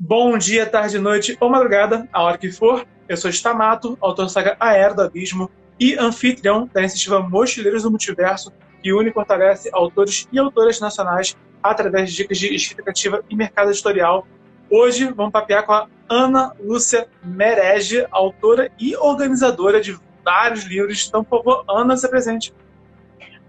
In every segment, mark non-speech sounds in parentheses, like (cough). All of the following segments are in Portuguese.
Bom dia, tarde, noite ou madrugada, a hora que for. Eu sou Stamato, autor da saga Aero do Abismo e anfitrião da iniciativa Mochileiros do Multiverso, que une e fortalece autores e autoras nacionais através de dicas de escrita criativa e mercado editorial. Hoje vamos papear com a Ana Lúcia Merege, autora e organizadora de vários livros. Então, por favor, Ana, se presente.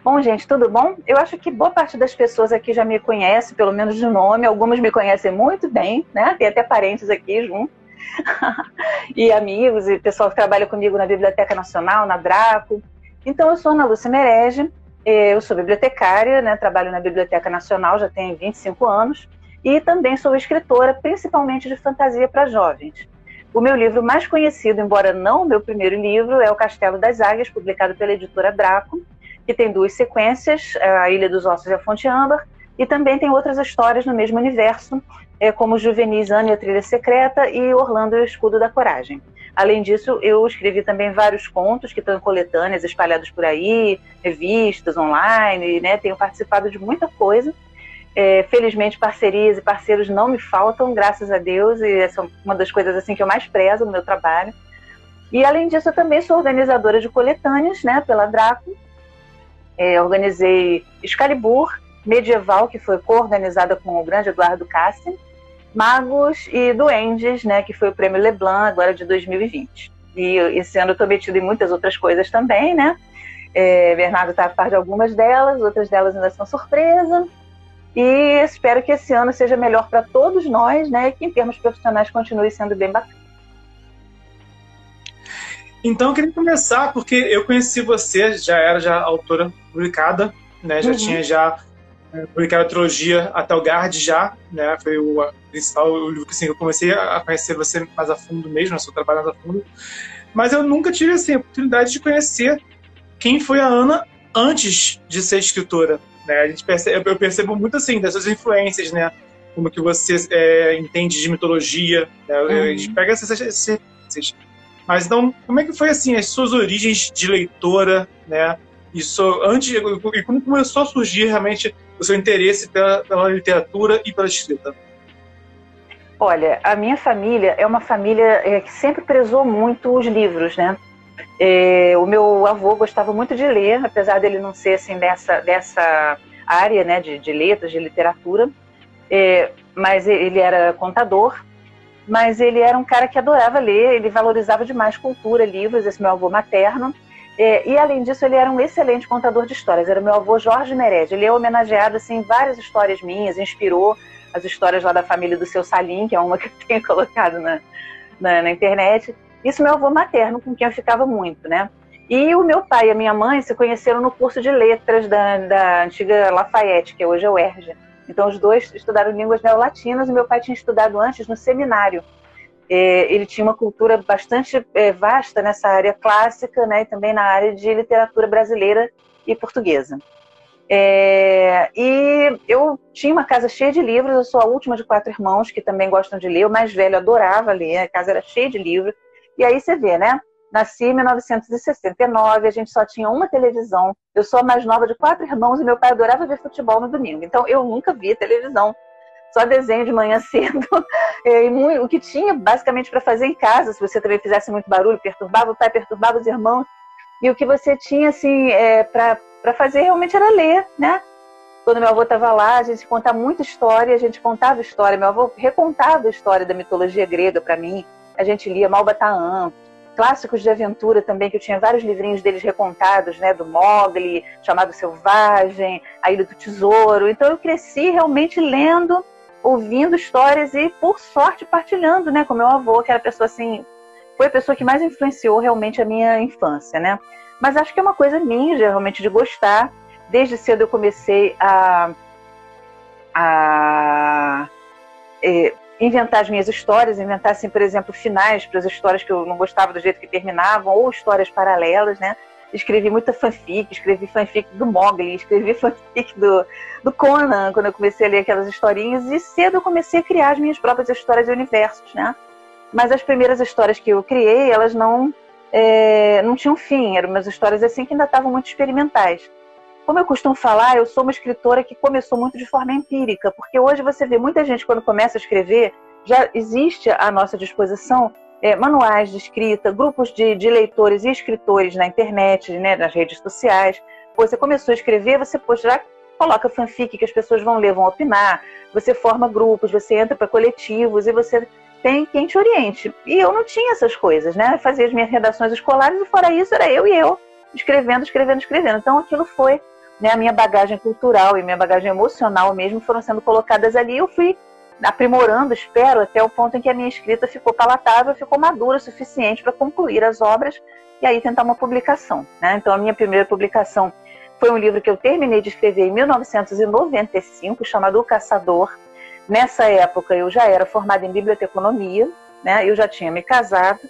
Bom, gente, tudo bom? Eu acho que boa parte das pessoas aqui já me conhece, pelo menos de nome. Algumas me conhecem muito bem, né? Tem até parentes aqui junto. (laughs) e amigos e pessoal que trabalha comigo na Biblioteca Nacional, na Draco. Então, eu sou Ana Lúcia Merege, eu sou bibliotecária, né? trabalho na Biblioteca Nacional já tem 25 anos e também sou escritora, principalmente de fantasia para jovens. O meu livro mais conhecido, embora não o meu primeiro livro, é O Castelo das Águias, publicado pela editora Draco, que tem duas sequências, A Ilha dos Ossos e a Fonte Âmbar, e também tem outras histórias no mesmo universo, é, como Juvenis Anne e a Trilha Secreta e Orlando e o Escudo da Coragem. Além disso, eu escrevi também vários contos que estão em coletâneas espalhados por aí, revistas online, né? Tenho participado de muita coisa. É, felizmente, parcerias e parceiros não me faltam, graças a Deus, e essa é uma das coisas assim que eu mais prezo no meu trabalho. E além disso, eu também sou organizadora de coletâneas, né, pela Draco, é, organizei Excalibur, Medieval, que foi co-organizada com o grande Eduardo Cassi, Magos e Duendes, né, que foi o prêmio Leblanc, agora de 2020. E esse ano eu estou metido em muitas outras coisas também, né? É, Bernardo está a par de algumas delas, outras delas ainda são surpresa. E espero que esse ano seja melhor para todos nós, né? Que em termos profissionais continue sendo bem bacana. Então eu queria começar porque eu conheci você, já era já autora publicada, né? Já uhum. tinha já é, publicado a trilogia até o Guard já, né? Foi o principal o livro que assim, eu comecei a conhecer você mais a fundo mesmo, né? seu trabalho mais a fundo. Mas eu nunca tive assim, a oportunidade de conhecer quem foi a Ana antes de ser escritora. Né? A gente percebe, eu percebo muito assim dessas influências, né? Como que você é, entende de mitologia. Né? Uhum. A gente pega essas, essas mas então, como é que foi assim as suas origens de leitora, né? Isso antes e como começou a surgir realmente o seu interesse pela, pela literatura e pela escrita? Olha, a minha família é uma família é, que sempre prezou muito os livros, né? É, o meu avô gostava muito de ler, apesar dele não ser assim dessa, dessa área, né, de, de letras, de literatura, é, mas ele era contador mas ele era um cara que adorava ler, ele valorizava demais cultura, livros, esse meu avô materno. É, e além disso, ele era um excelente contador de histórias. Era meu avô Jorge Mered. Ele é homenageado assim, em várias histórias minhas, inspirou as histórias lá da família do seu Salim, que é uma (laughs) que eu tenho colocado na, na, na internet. Isso meu avô materno, com quem eu ficava muito, né? E o meu pai e a minha mãe se conheceram no curso de letras da, da antiga Lafayette, que hoje é o ERJ. Então, os dois estudaram línguas neolatinas e meu pai tinha estudado antes no seminário. É, ele tinha uma cultura bastante é, vasta nessa área clássica né, e também na área de literatura brasileira e portuguesa. É, e eu tinha uma casa cheia de livros, eu sou a última de quatro irmãos que também gostam de ler, o mais velho adorava ler, a casa era cheia de livros. E aí você vê, né? Nasci em 1969, a gente só tinha uma televisão. Eu sou a mais nova de quatro irmãos e meu pai adorava ver futebol no domingo. Então eu nunca vi televisão, só desenho de manhã (laughs) cedo. E o que tinha basicamente para fazer em casa, se você também fizesse muito barulho, perturbava o pai, perturbava os irmãos. E o que você tinha assim é, para fazer realmente era ler, né? Quando meu avô estava lá, a gente contava muita história, a gente contava história. Meu avô recontava a história da mitologia grega para mim. A gente lia Malbataan, clássicos de aventura também, que eu tinha vários livrinhos deles recontados, né, do Mogli, chamado Selvagem, A Ilha do Tesouro. Então eu cresci realmente lendo, ouvindo histórias e, por sorte, partilhando, né, com meu avô, que era a pessoa assim, foi a pessoa que mais influenciou realmente a minha infância, né? Mas acho que é uma coisa minha, realmente, de gostar. Desde cedo eu comecei a, a é, inventar as minhas histórias, inventar, assim, por exemplo, finais para as histórias que eu não gostava do jeito que terminavam, ou histórias paralelas, né? Escrevi muita fanfic, escrevi fanfic do Mogli, escrevi (laughs) fanfic do, do Conan, quando eu comecei a ler aquelas historinhas, e cedo eu comecei a criar as minhas próprias histórias de universos, né? Mas as primeiras histórias que eu criei, elas não, é, não tinham fim, eram umas histórias assim que ainda estavam muito experimentais. Como eu costumo falar, eu sou uma escritora que começou muito de forma empírica, porque hoje você vê muita gente quando começa a escrever, já existe à nossa disposição é, manuais de escrita, grupos de, de, leitores e escritores na internet, né, nas redes sociais. Você começou a escrever, você pode já coloca fanfic que as pessoas vão ler, vão opinar. Você forma grupos, você entra para coletivos e você tem quem te oriente. E eu não tinha essas coisas, né? Fazia as minhas redações escolares e fora isso era eu e eu escrevendo, escrevendo, escrevendo. Então aquilo foi, né, a minha bagagem cultural e minha bagagem emocional mesmo foram sendo colocadas ali. Eu fui aprimorando, espero, até o ponto em que a minha escrita ficou palatável, ficou madura o suficiente para concluir as obras e aí tentar uma publicação. Né? Então, a minha primeira publicação foi um livro que eu terminei de escrever em 1995, chamado O Caçador. Nessa época, eu já era formada em biblioteconomia, né? eu já tinha me casado.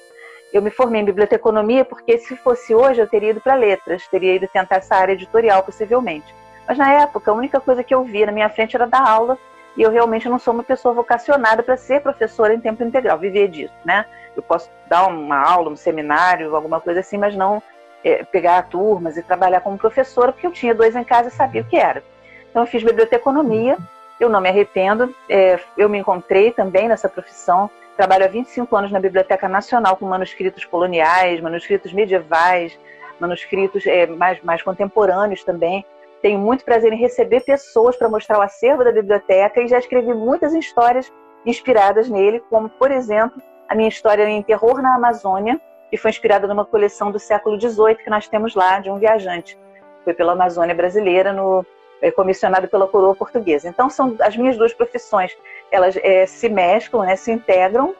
Eu me formei em biblioteconomia porque, se fosse hoje, eu teria ido para letras, teria ido tentar essa área editorial, possivelmente. Mas, na época, a única coisa que eu via na minha frente era dar aula e eu realmente não sou uma pessoa vocacionada para ser professora em tempo integral, viver disso, né? Eu posso dar uma aula, um seminário, alguma coisa assim, mas não é, pegar turmas e trabalhar como professora, porque eu tinha dois em casa e sabia o que era. Então eu fiz biblioteconomia, eu não me arrependo, é, eu me encontrei também nessa profissão, trabalho há 25 anos na Biblioteca Nacional com manuscritos coloniais, manuscritos medievais, manuscritos é, mais, mais contemporâneos também, tenho muito prazer em receber pessoas para mostrar o acervo da biblioteca e já escrevi muitas histórias inspiradas nele, como, por exemplo, a minha história em Terror na Amazônia, que foi inspirada numa coleção do século XVIII que nós temos lá, de um viajante. Foi pela Amazônia brasileira, no, é, comissionado pela coroa portuguesa. Então, são as minhas duas profissões, elas é, se mesclam, né, se integram,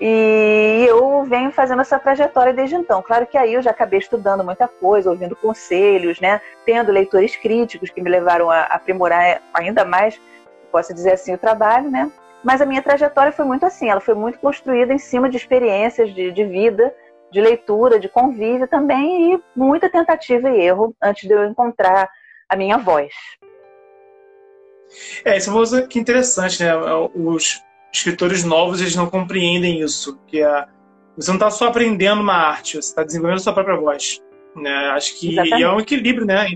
e eu venho fazendo essa trajetória desde então. Claro que aí eu já acabei estudando muita coisa, ouvindo conselhos, né? Tendo leitores críticos que me levaram a aprimorar ainda mais, posso dizer assim, o trabalho, né? Mas a minha trajetória foi muito assim, ela foi muito construída em cima de experiências de, de vida, de leitura, de convívio também e muita tentativa e erro antes de eu encontrar a minha voz. É, isso é uma coisa que interessante, né? Os, escritores novos eles não compreendem isso, que é, você não está só aprendendo uma arte, você está desenvolvendo a sua própria voz. Né? Acho que é um equilíbrio né?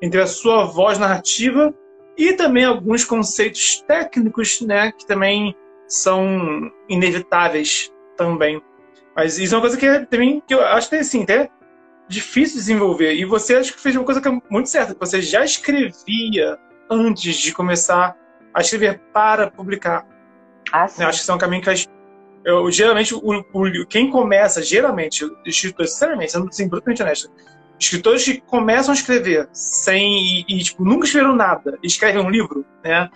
entre, a sua voz narrativa e também alguns conceitos técnicos né? que também são inevitáveis também. Mas isso é uma coisa que é, também que eu acho que é assim, até difícil desenvolver. E você acho que fez uma coisa que é muito certa, que você já escrevia antes de começar a escrever para publicar. Ah, sim. Eu acho que isso é um caminho que faz. Eu, geralmente, o, o, quem começa, geralmente, escritores, sinceramente, sendo assim, brutalmente honesto, escritores que começam a escrever sem. E, e tipo, nunca escreveram nada, e escrevem um livro, né?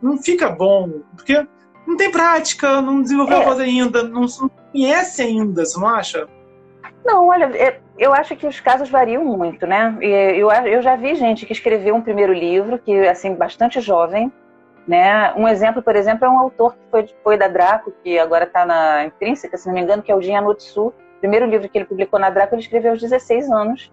Não fica bom, porque não tem prática, não desenvolveu é. a voz ainda, não, não conhece ainda, você não acha? Não, olha, é, eu acho que os casos variam muito, né? Eu, eu já vi gente que escreveu um primeiro livro, que assim, bastante jovem, né? Um exemplo, por exemplo, é um autor que foi, foi da Draco, que agora está na Intrínseca, se não me engano, que é o Jin Anotsu. O primeiro livro que ele publicou na Draco, ele escreveu aos 16 anos.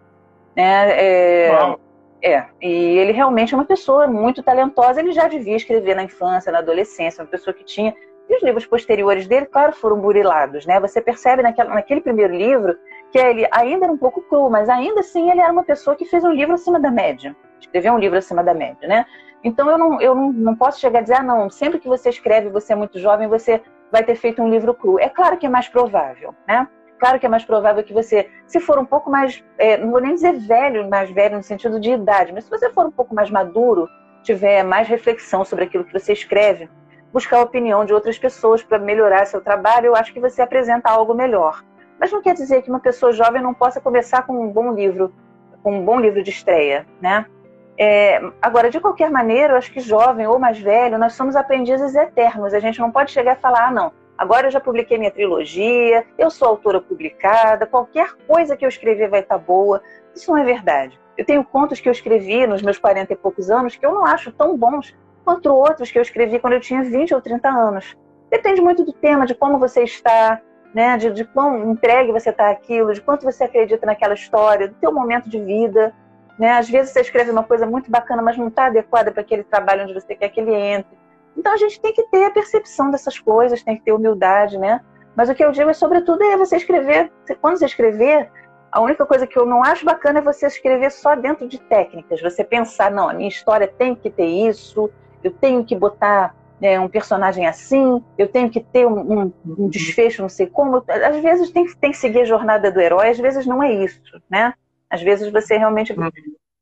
Né? É, é, e ele realmente é uma pessoa muito talentosa. Ele já devia escrever na infância, na adolescência, uma pessoa que tinha. E os livros posteriores dele, claro, foram burilados. Né? Você percebe naquela, naquele primeiro livro que ele ainda era um pouco cru, mas ainda assim ele era uma pessoa que fez um livro acima da média. Escreveu um livro acima da média, né? Então eu não, eu não, não posso chegar a dizer, ah, não, sempre que você escreve, você é muito jovem, você vai ter feito um livro cru. É claro que é mais provável, né? Claro que é mais provável que você, se for um pouco mais, é, não vou nem dizer velho, mais velho no sentido de idade, mas se você for um pouco mais maduro, tiver mais reflexão sobre aquilo que você escreve, buscar a opinião de outras pessoas para melhorar seu trabalho, eu acho que você apresenta algo melhor. Mas não quer dizer que uma pessoa jovem não possa começar com um bom livro, com um bom livro de estreia, né? É, agora, de qualquer maneira, eu acho que jovem ou mais velho, nós somos aprendizes eternos. A gente não pode chegar e falar, ah, não, agora eu já publiquei minha trilogia, eu sou autora publicada, qualquer coisa que eu escrever vai estar boa. Isso não é verdade. Eu tenho contos que eu escrevi nos meus 40 e poucos anos que eu não acho tão bons quanto outros que eu escrevi quando eu tinha 20 ou 30 anos. Depende muito do tema, de como você está, né, de, de quão entregue você está aquilo, de quanto você acredita naquela história, do teu momento de vida. Né? Às vezes você escreve uma coisa muito bacana, mas não está adequada para aquele trabalho onde você quer que ele entre. Então a gente tem que ter a percepção dessas coisas, tem que ter humildade, né? Mas o que eu digo é, sobretudo, é você escrever. Quando você escrever, a única coisa que eu não acho bacana é você escrever só dentro de técnicas. Você pensar, não, a minha história tem que ter isso, eu tenho que botar é, um personagem assim, eu tenho que ter um, um, um, desfecho, não sei como. Às vezes tem, tem que seguir a jornada do herói, às vezes não é isso, né? Às vezes você realmente. Uhum.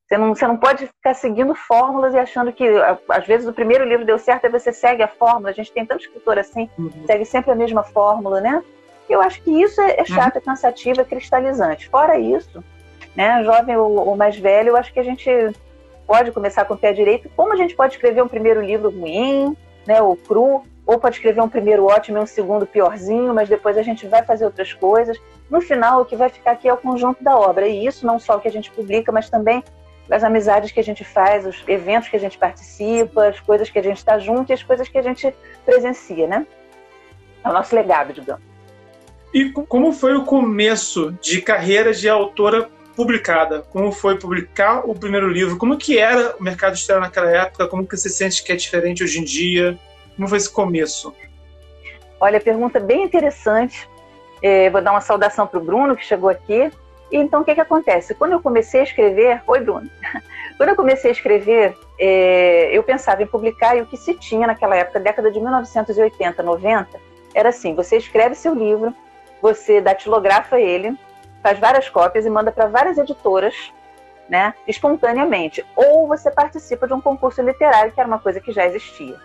Você não, você não pode ficar seguindo fórmulas e achando que, às vezes, o primeiro livro deu certo e você segue a fórmula. A gente tem tanto escritor assim, uhum. segue sempre a mesma fórmula, né? Eu acho que isso é, é chato, uhum. é cansativo, é cristalizante. Fora isso, né, jovem ou, ou mais velho, eu acho que a gente pode começar com o pé direito. Como a gente pode escrever um primeiro livro ruim, né, ou cru, ou pode escrever um primeiro ótimo e um segundo piorzinho, mas depois a gente vai fazer outras coisas. No final, o que vai ficar aqui é o conjunto da obra. E isso não só o que a gente publica, mas também as amizades que a gente faz, os eventos que a gente participa, as coisas que a gente está junto e as coisas que a gente presencia, né? É o nosso legado, digamos. E como foi o começo de carreira de autora publicada? Como foi publicar o primeiro livro? Como que era o mercado editorial naquela época? Como que você sente que é diferente hoje em dia? Como foi esse começo? Olha, pergunta bem interessante. É, vou dar uma saudação para o Bruno, que chegou aqui. E então, o que, que acontece? Quando eu comecei a escrever... Oi, Bruno. (laughs) Quando eu comecei a escrever, é, eu pensava em publicar e o que se tinha naquela época, década de 1980, 90, era assim, você escreve seu livro, você datilografa ele, faz várias cópias e manda para várias editoras, né, espontaneamente. Ou você participa de um concurso literário, que era uma coisa que já existia,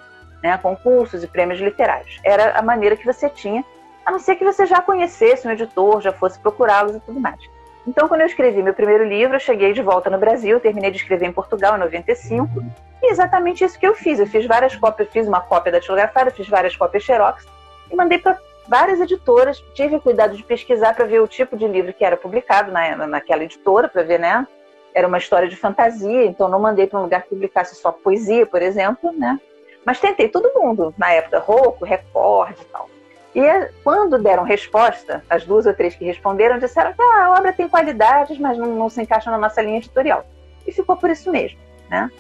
né, concursos e prêmios literários. Era a maneira que você tinha, a não ser que você já conhecesse um editor, já fosse procurá-los e tudo mais. Então, quando eu escrevi meu primeiro livro, eu cheguei de volta no Brasil, terminei de escrever em Portugal em 95, e exatamente isso que eu fiz. Eu fiz várias cópias, fiz uma cópia da tilografada, fiz várias cópias xerox e mandei para várias editoras. Tive cuidado de pesquisar para ver o tipo de livro que era publicado na, naquela editora, para ver, né? Era uma história de fantasia, então não mandei para um lugar que publicasse só poesia, por exemplo, né? Mas tentei todo mundo, na época, Rocco, Record e tal. E quando deram resposta, as duas ou três que responderam disseram que ah, a obra tem qualidades, mas não, não se encaixa na nossa linha editorial. E ficou por isso mesmo, né?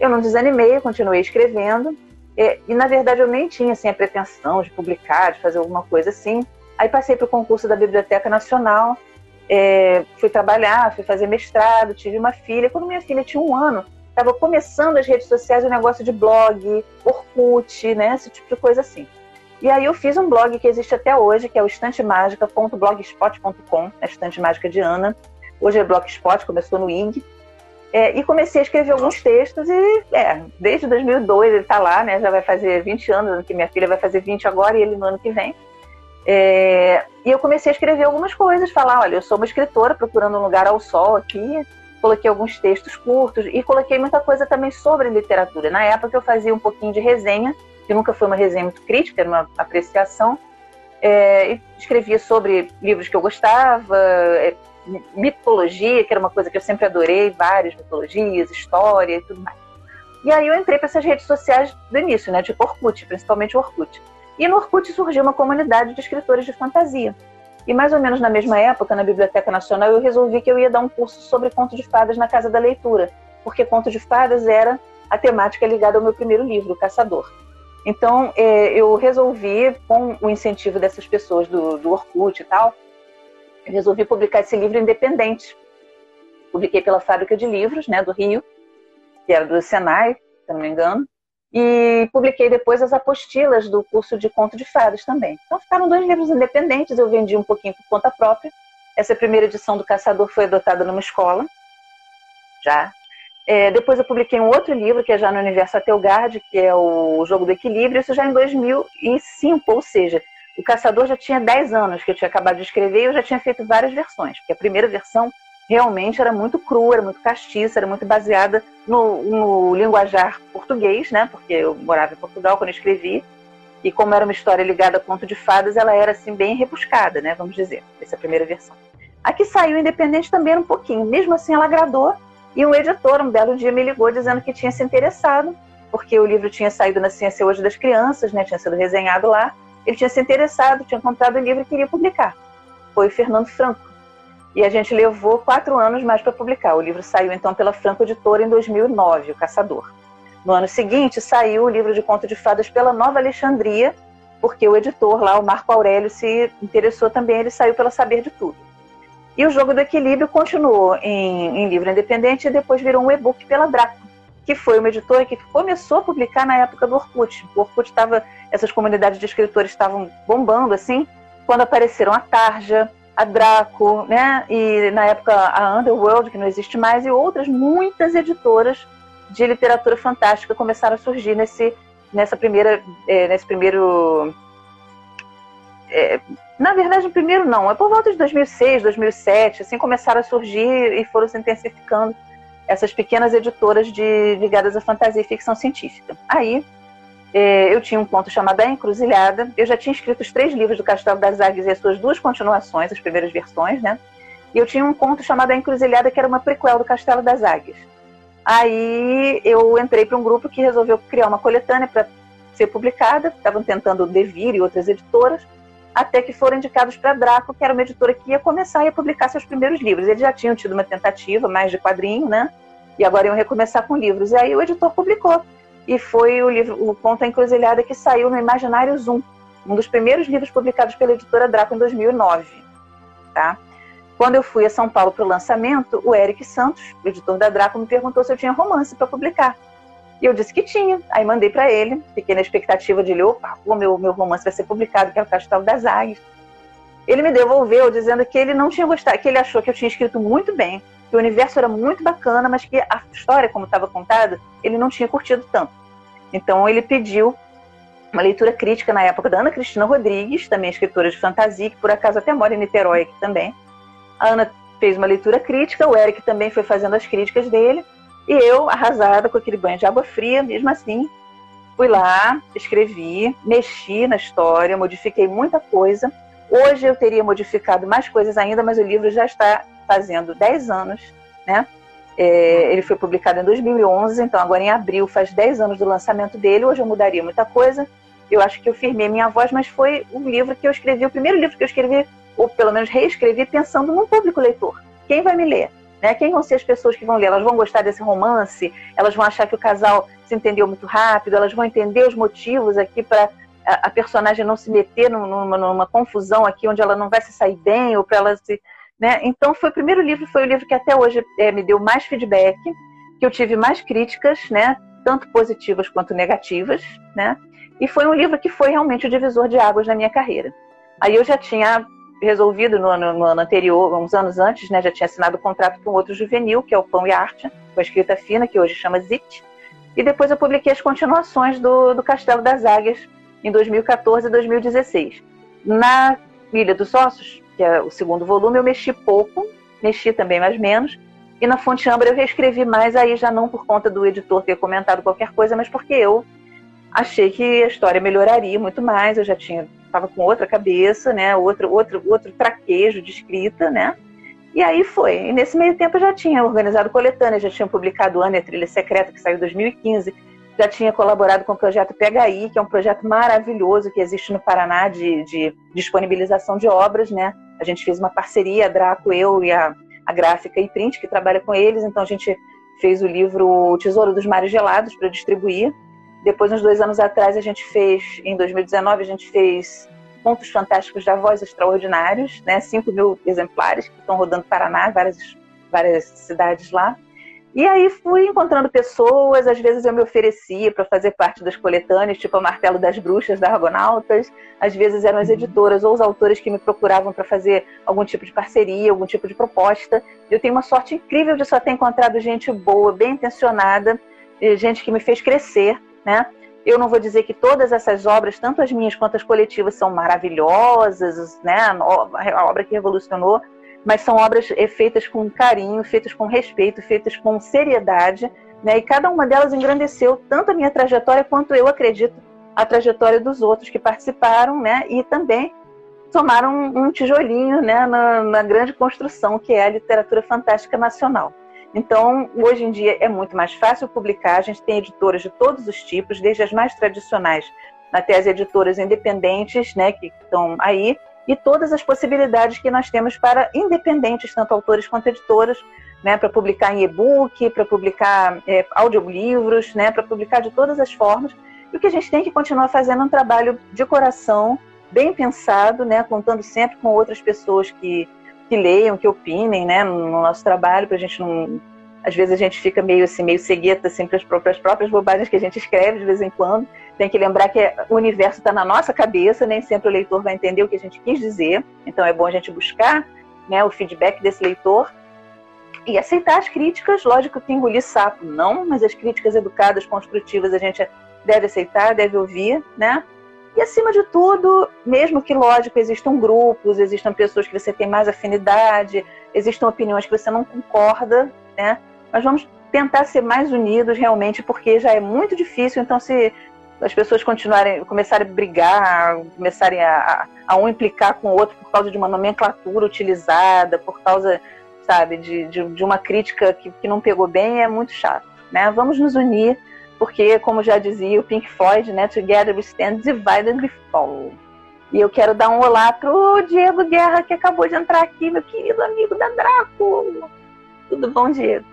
Eu não desanimei, continuei escrevendo. É, e, na verdade, eu nem tinha assim, a pretensão de publicar, de fazer alguma coisa assim. Aí passei para o concurso da Biblioteca Nacional, é, fui trabalhar, fui fazer mestrado, tive uma filha. Quando minha filha tinha um ano, estava começando as redes sociais, o negócio de blog, Orkut, né, esse tipo de coisa assim. E aí eu fiz um blog que existe até hoje, que é o estantemágica.blogspot.com, a Estante Mágica de Ana. Hoje é Blogspot, começou no IG. É, e comecei a escrever alguns textos e, é, desde 2002 ele está lá, né? Já vai fazer 20 anos, que minha filha vai fazer 20 agora e ele no ano que vem. É, e eu comecei a escrever algumas coisas, falar, olha, eu sou uma escritora procurando um lugar ao sol aqui, coloquei alguns textos curtos e coloquei muita coisa também sobre literatura. Na época eu fazia um pouquinho de resenha, que nunca foi uma resenha muito crítica, era uma apreciação, é, escrevia sobre livros que eu gostava, é, mitologia, que era uma coisa que eu sempre adorei, várias mitologias, história e tudo mais. E aí eu entrei para essas redes sociais do início, né, tipo Orkut, principalmente Orkut. E no Orkut surgiu uma comunidade de escritores de fantasia. E mais ou menos na mesma época, na Biblioteca Nacional, eu resolvi que eu ia dar um curso sobre conto de fadas na Casa da Leitura, porque conto de fadas era a temática ligada ao meu primeiro livro, O Caçador. Então, é, eu resolvi, com o incentivo dessas pessoas do, do Orkut e tal, resolvi publicar esse livro independente. Publiquei pela Fábrica de Livros, né, do Rio, que era do Senai, se não me engano, e publiquei depois as apostilas do curso de conto de fadas também. Então ficaram dois livros independentes, eu vendi um pouquinho por conta própria. Essa primeira edição do Caçador foi adotada numa escola, já. É, depois eu publiquei um outro livro, que é já no Universo Atelgard, que é o Jogo do Equilíbrio, isso já em 2005, ou seja, o Caçador já tinha 10 anos que eu tinha acabado de escrever e eu já tinha feito várias versões, porque a primeira versão realmente era muito crua, era muito castiça, era muito baseada no, no linguajar português, né? Porque eu morava em Portugal quando eu escrevi, e como era uma história ligada a conto de fadas, ela era assim bem rebuscada, né? Vamos dizer, essa primeira versão. A que saiu independente também era um pouquinho, mesmo assim ela agradou, e um editor um belo dia me ligou dizendo que tinha se interessado, porque o livro tinha saído na Ciência Hoje das Crianças, né? Tinha sido resenhado lá, ele tinha se interessado, tinha comprado o livro e queria publicar. Foi o Fernando Franco. E a gente levou quatro anos mais para publicar. O livro saiu então pela Franco Editora em 2009, O Caçador. No ano seguinte saiu o livro de conto de fadas pela Nova Alexandria, porque o editor lá, o Marco Aurélio, se interessou também, ele saiu pela Saber de Tudo. E o Jogo do Equilíbrio continuou em, em livro independente e depois virou um e-book pela Draco. Que foi uma editora que começou a publicar na época do Orkut. O Orkut estava, essas comunidades de escritores estavam bombando assim, quando apareceram a Tarja, a Draco, né? E na época a Underworld, que não existe mais, e outras muitas editoras de literatura fantástica começaram a surgir nesse, nessa primeira, é, nesse primeiro é, na verdade, primeiro não, é por volta de 2006, 2007, assim começaram a surgir e foram se intensificando essas pequenas editoras de, ligadas à fantasia e ficção científica. Aí é, eu tinha um conto chamado A Encruzilhada, eu já tinha escrito os três livros do Castelo das Águias e as suas duas continuações, as primeiras versões, né? E eu tinha um conto chamado A Encruzilhada, que era uma prequel do Castelo das Águias. Aí eu entrei para um grupo que resolveu criar uma coletânea para ser publicada, estavam tentando o Devir e outras editoras, até que foram indicados para Draco, que era uma editora que ia começar a publicar seus primeiros livros. Eles já tinham tido uma tentativa, mais de quadrinho, né? E agora iam recomeçar com livros. E aí o editor publicou. E foi o livro, o Conto Encruzilhada, que saiu no Imaginário Zoom, um dos primeiros livros publicados pela editora Draco em 2009. Tá? Quando eu fui a São Paulo para o lançamento, o Eric Santos, o editor da Draco, me perguntou se eu tinha romance para publicar. E eu disse que tinha. Aí mandei para ele, fiquei na expectativa de ele, opa, o meu, meu romance vai ser publicado, que é o Castelo das Águias. Ele me devolveu dizendo que ele não tinha gostado, que ele achou que eu tinha escrito muito bem, que o universo era muito bacana, mas que a história, como estava contada, ele não tinha curtido tanto. Então ele pediu uma leitura crítica na época da Ana Cristina Rodrigues, também escritora de fantasia, que por acaso até mora em Niterói aqui também. A Ana fez uma leitura crítica, o Eric também foi fazendo as críticas dele. E eu, arrasada com aquele banho de água fria, mesmo assim, fui lá, escrevi, mexi na história, modifiquei muita coisa. Hoje eu teria modificado mais coisas ainda, mas o livro já está fazendo 10 anos, né? É, ele foi publicado em 2011, então agora em abril faz 10 anos do lançamento dele. Hoje eu mudaria muita coisa. Eu acho que eu firmei minha voz, mas foi um livro que eu escrevi, o primeiro livro que eu escrevi, ou pelo menos reescrevi, pensando no público leitor. Quem vai me ler? Né? Quem vão ser as pessoas que vão ler? Elas vão gostar desse romance? Elas vão achar que o casal se entendeu muito rápido? Elas vão entender os motivos aqui para a, personagem não se meter numa, numa, confusão aqui onde ela não vai se sair bem ou para ela se. Né? Então, foi o primeiro livro, foi o livro que até hoje é, me deu mais feedback, que eu tive mais críticas, né? tanto positivas quanto negativas, né? E foi um livro que foi realmente o divisor de águas na minha carreira. Aí eu já tinha resolvido no ano, no ano, anterior, uns anos antes, né, já tinha assinado o contrato com outro juvenil, que é o Pão e Arte, com a escrita fina, que hoje chama Zit. E depois eu publiquei as continuações do, do Castelo das Águias, em 2014 e 2016. Na Ilha dos Ossos, que é o segundo volume, eu mexi pouco, mexi também mais menos, e na Fonte Ambra eu reescrevi mais, aí já não por conta do editor ter comentado qualquer coisa, mas porque eu achei que a história melhoraria muito mais, eu já tinha estava com outra cabeça, né? Outro, outro, outro traquejo de escrita, né? E aí foi. E nesse meio tempo eu já tinha organizado coletânea, já tinha publicado Ana e a Trilha Secreta, que saiu em 2015. Já tinha colaborado com o projeto PHI, que é um projeto maravilhoso que existe no Paraná de, de disponibilização de obras, né? A gente fez uma parceria, a Draco, eu e a, a Gráfica e Print, que trabalha com eles. Então a gente fez o livro Tesouro dos Mares Gelados para distribuir. Depois, uns dois anos atrás, a gente fez, em 2019, a gente fez Contos Fantásticos da Voz Extraordinários, né? 5 mil exemplares que estão rodando Paraná, várias, várias cidades lá. E aí fui encontrando pessoas, às vezes eu me oferecia para fazer parte das coletâneas, tipo a Martelo das Bruxas da Argonautas, às vezes eram as uhum. editoras ou os autores que me procuravam para fazer algum tipo de parceria, algum tipo de proposta. Eu tenho uma sorte incrível de só ter encontrado gente boa, bem intencionada, gente que me fez crescer, né? Eu não vou dizer que todas essas obras, tanto as minhas quanto as coletivas, são maravilhosas, né? A obra que revolucionou, mas são obras eh, feitas com carinho, feitas com respeito, feitas com seriedade, né? E cada uma delas engrandeceu tanto a minha trajetória quanto eu acredito a trajetória dos outros que participaram, né? E também tomaram um tijolinho, né? Na, na grande construção que é a literatura fantástica nacional. Então, hoje em dia é muito mais fácil publicar, a gente tem editoras de todos os tipos, desde as mais tradicionais até as editoras independentes, né, que estão aí, e todas as possibilidades que nós temos para independentes, tanto autores quanto editoras, né, para publicar em e-book, para publicar é, audiolivros, né, para publicar de todas as formas. E o que a gente tem que continuar fazendo é um trabalho de coração, bem pensado, né, contando sempre com outras pessoas que que leiam, que opinem né, no nosso trabalho, para a gente não, Às vezes a gente fica meio assim, meio cegueta assim, para as próprias, próprias bobagens que a gente escreve de vez em quando. Tem que lembrar que o universo está na nossa cabeça, nem sempre o leitor vai entender o que a gente quis dizer. Então é bom a gente buscar né, o feedback desse leitor e aceitar as críticas. Lógico que engolir sapo não, mas as críticas educadas, construtivas, a gente deve aceitar, deve ouvir, né? E acima de tudo, mesmo que, lógico, existam grupos, existam pessoas que você tem mais afinidade, existam opiniões que você não concorda, né? Mas vamos tentar ser mais unidos realmente, porque já é muito difícil. Então, se as pessoas continuarem, começarem a brigar, começarem a, a, um implicar com o outro por causa de uma nomenclatura utilizada, por causa, sabe, de, de, de uma crítica que, que não pegou bem, é muito chato, né? Vamos nos unir porque, como já dizia o Pink Floyd, né, Together we stand, divided we fall. E eu quero dar um olá pro Diego Guerra, que acabou de entrar aqui, meu querido amigo da Draco. Tudo bom, Diego?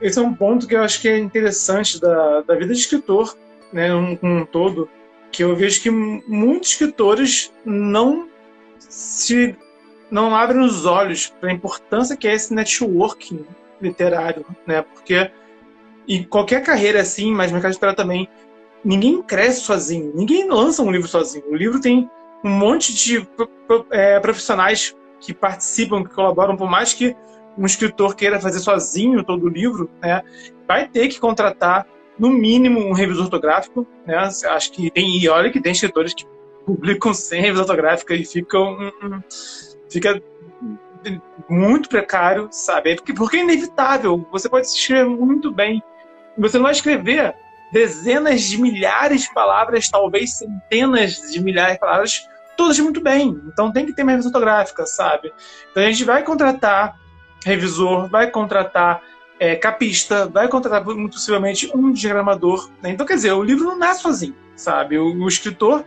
Esse é um ponto que eu acho que é interessante da, da vida de escritor, né, um, um todo, que eu vejo que muitos escritores não se não abrem os olhos para a importância que é esse networking literário, né? Porque e qualquer carreira assim, mas mercado editorial também, ninguém cresce sozinho, ninguém lança um livro sozinho. O livro tem um monte de é, profissionais que participam, que colaboram, por mais que um escritor queira fazer sozinho todo o livro, né, vai ter que contratar no mínimo um revisor ortográfico, né? Acho que tem e olha que tem escritores que publicam sem revisão ortográfica e ficam hum, hum, fica muito precário, sabe? Porque, porque é inevitável. Você pode escrever muito bem, você não vai escrever dezenas de milhares de palavras, talvez centenas de milhares de palavras, todas muito bem. Então tem que ter uma revisão fotográfica, sabe? Então a gente vai contratar revisor, vai contratar é, capista, vai contratar muito possivelmente um diagramador. Né? Então quer dizer, o livro não nasce sozinho, sabe? O, o escritor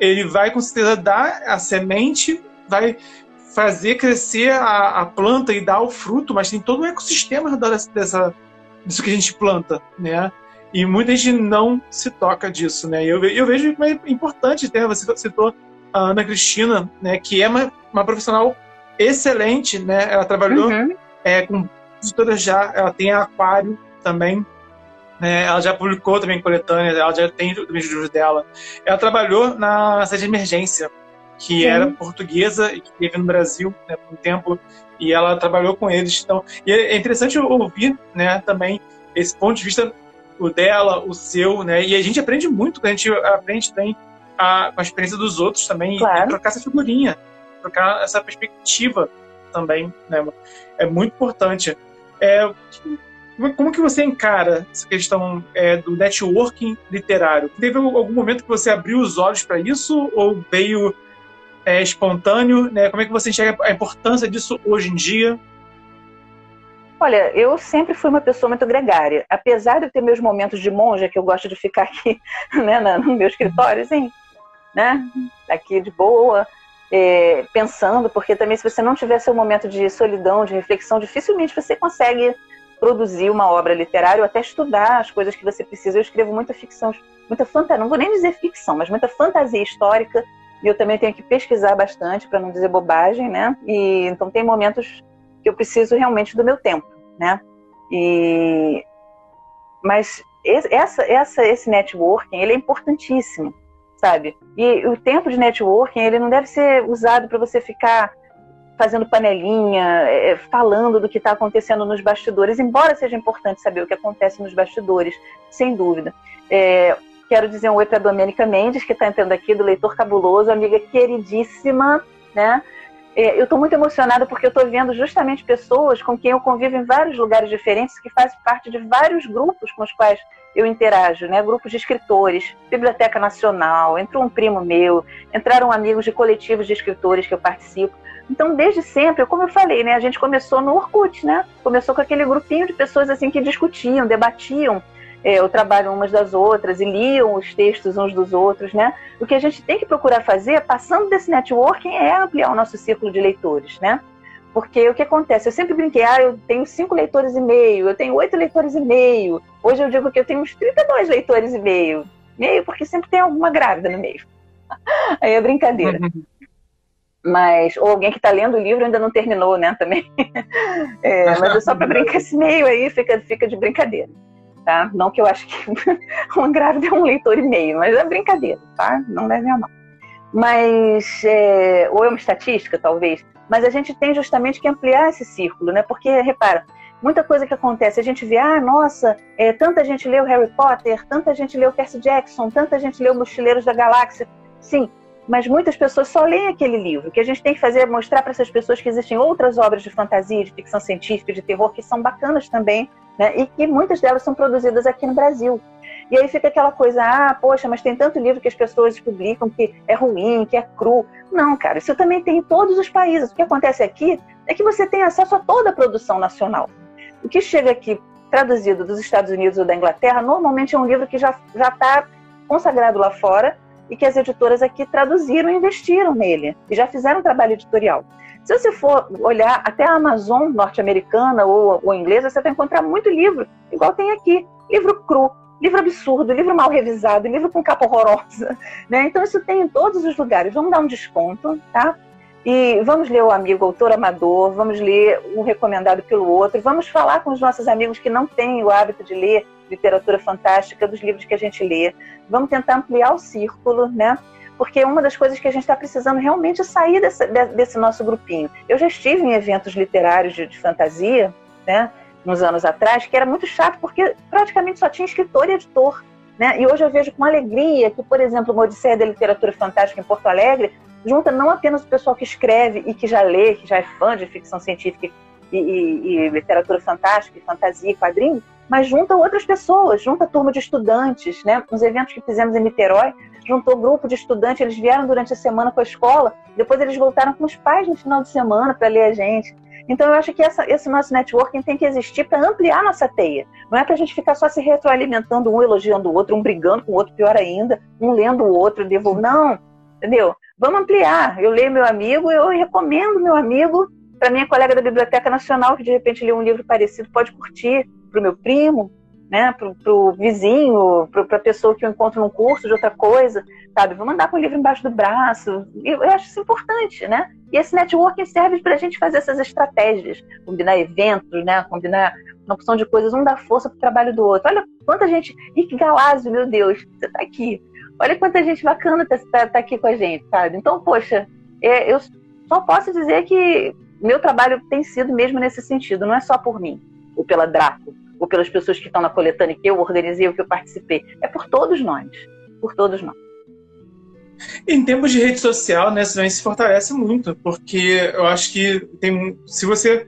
ele vai com certeza dar a semente, vai fazer crescer a, a, planta e dar o fruto, mas tem todo um ecossistema dessa, dessa disso que a gente planta, né? E muita gente não se toca disso, né? Eu, eu vejo que é importante, até você citou a Ana Cristina, né? Que é uma, uma profissional excelente, né? Ela trabalhou uhum. é, com editoras já, ela tem aquário também, né? Ela já publicou também coletâneas, ela já tem os livros dela. Ela trabalhou na sede de emergência, que Sim. era portuguesa e que teve no Brasil né, por um tempo e ela trabalhou com eles. Então, e é interessante ouvir, né, também esse ponto de vista o dela, o seu, né? E a gente aprende muito, a gente aprende também a, com a experiência dos outros também claro. e trocar essa figurinha, trocar essa perspectiva também, né? É muito importante. É, como que você encara essa questão é, do networking literário? Teve algum momento que você abriu os olhos para isso ou veio é, espontâneo? Né? Como é que você enxerga a importância disso hoje em dia? Olha, eu sempre fui uma pessoa muito gregária. Apesar de eu ter meus momentos de monja, que eu gosto de ficar aqui (laughs) né, no meu escritório, assim, né, aqui de boa, é, pensando, porque também se você não tiver seu momento de solidão, de reflexão, dificilmente você consegue produzir uma obra literária ou até estudar as coisas que você precisa. Eu escrevo muita ficção, muita fantasia, não vou nem dizer ficção, mas muita fantasia histórica e eu também tenho que pesquisar bastante para não dizer bobagem, né? E então tem momentos que eu preciso realmente do meu tempo, né? E mas essa, essa, esse networking ele é importantíssimo, sabe? E o tempo de networking ele não deve ser usado para você ficar fazendo panelinha, é, falando do que está acontecendo nos bastidores, embora seja importante saber o que acontece nos bastidores, sem dúvida. É, Quero dizer um oi para Domênica Mendes, que está entrando aqui, do Leitor Cabuloso, amiga queridíssima, né? É, eu estou muito emocionada porque eu estou vendo justamente pessoas com quem eu convivo em vários lugares diferentes, que fazem parte de vários grupos com os quais eu interajo, né? Grupos de escritores, Biblioteca Nacional, entrou um primo meu, entraram amigos de coletivos de escritores que eu participo. Então, desde sempre, como eu falei, né? A gente começou no Orkut, né? Começou com aquele grupinho de pessoas assim que discutiam, debatiam é, o trabalho umas das outras e liam os textos uns dos outros, né? O que a gente tem que procurar fazer, passando desse networking, é ampliar o nosso círculo de leitores, né? Porque o que acontece? Eu sempre brinquei, ah, eu tenho cinco leitores e meio, eu tenho oito leitores e meio. Hoje eu digo que eu tenho uns 32 leitores e meio. Meio, porque sempre tem alguma grávida no meio. (laughs) Aí é brincadeira. Mas, ou alguém que está lendo o livro ainda não terminou, né? Também. (laughs) É, mas é só para brincar esse meio aí, fica, fica de brincadeira. Tá? Não que eu acho que (laughs) uma grávida é um leitor e meio, mas é brincadeira, tá? Não leve a mal. Mas, é, ou é uma estatística, talvez, mas a gente tem justamente que ampliar esse círculo, né? Porque, repara, muita coisa que acontece, a gente vê, ah, nossa, é, tanta gente leu Harry Potter, tanta gente leu Percy Jackson, tanta gente leu Mochileiros da Galáxia. Sim, mas muitas pessoas só leem aquele livro. O que a gente tem que fazer é mostrar para essas pessoas que existem outras obras de fantasia, de ficção científica, de terror, que são bacanas também, né? e que muitas delas são produzidas aqui no Brasil. E aí fica aquela coisa, ah, poxa, mas tem tanto livro que as pessoas publicam que é ruim, que é cru. Não, cara, isso também tem em todos os países. O que acontece aqui é que você tem acesso a toda a produção nacional. O que chega aqui traduzido dos Estados Unidos ou da Inglaterra, normalmente é um livro que já está consagrado lá fora e que as editoras aqui traduziram e investiram nele, e já fizeram um trabalho editorial. Se você for olhar até a Amazon norte-americana ou, ou inglesa, você vai encontrar muito livro, igual tem aqui. Livro cru, livro absurdo, livro mal revisado, livro com capa horrorosa. (laughs) Né? Então isso tem em todos os lugares. Vamos dar um desconto, tá? E vamos ler o amigo autor amador, vamos ler um recomendado pelo outro, vamos falar com os nossos amigos que não têm o hábito de ler literatura fantástica, dos livros que a gente lê. Vamos tentar ampliar o círculo, né? Porque uma das coisas que a gente está precisando realmente é sair desse, desse, nosso grupinho. Eu já estive em eventos literários de, de fantasia, né? Nos anos atrás, que era muito chato, porque praticamente só tinha escritor e editor. Né? E hoje eu vejo com alegria que, por exemplo, o Odisseia da Literatura Fantástica em Porto Alegre junta não apenas o pessoal que escreve e que já lê, que já é fã de ficção científica e, e, e literatura fantástica, e fantasia e quadrinhos, mas junta outras pessoas, junta turma de estudantes, né? Nos eventos que fizemos em Niterói, juntou grupo de estudantes, eles vieram durante a semana com a escola, depois eles voltaram com os pais no final de semana para ler a gente. Então eu acho que essa, esse nosso networking tem que existir para ampliar nossa teia. Não é para a gente ficar só se retroalimentando, um elogiando o outro, um brigando com o outro, pior ainda, um lendo o outro, devo não, entendeu? Vamos ampliar. Eu leio meu amigo, eu recomendo meu amigo para minha colega da Biblioteca Nacional, que de repente lê um livro parecido, pode curtir, para o meu primo, né, para o vizinho, para a pessoa que eu encontro num curso de outra coisa, sabe? Vou mandar com o livro embaixo do braço. Eu, eu acho isso importante, né? E esse networking serve para a gente fazer essas estratégias, combinar eventos, né? Combinar uma opção de coisas, um dar força para o trabalho do outro. Olha quanta gente. Rick Galazio, meu Deus, você está aqui. Olha quanta gente bacana está tá, tá aqui com a gente, sabe? Então, poxa, é, eu só posso dizer que meu trabalho tem sido mesmo nesse sentido, não é só por mim, ou pela Draco, ou pelas pessoas que estão na coletânea que eu organizei, ou que eu participei. É por todos nós, por todos nós. Em termos de rede social, né, também se fortalece muito, porque eu acho que tem, se você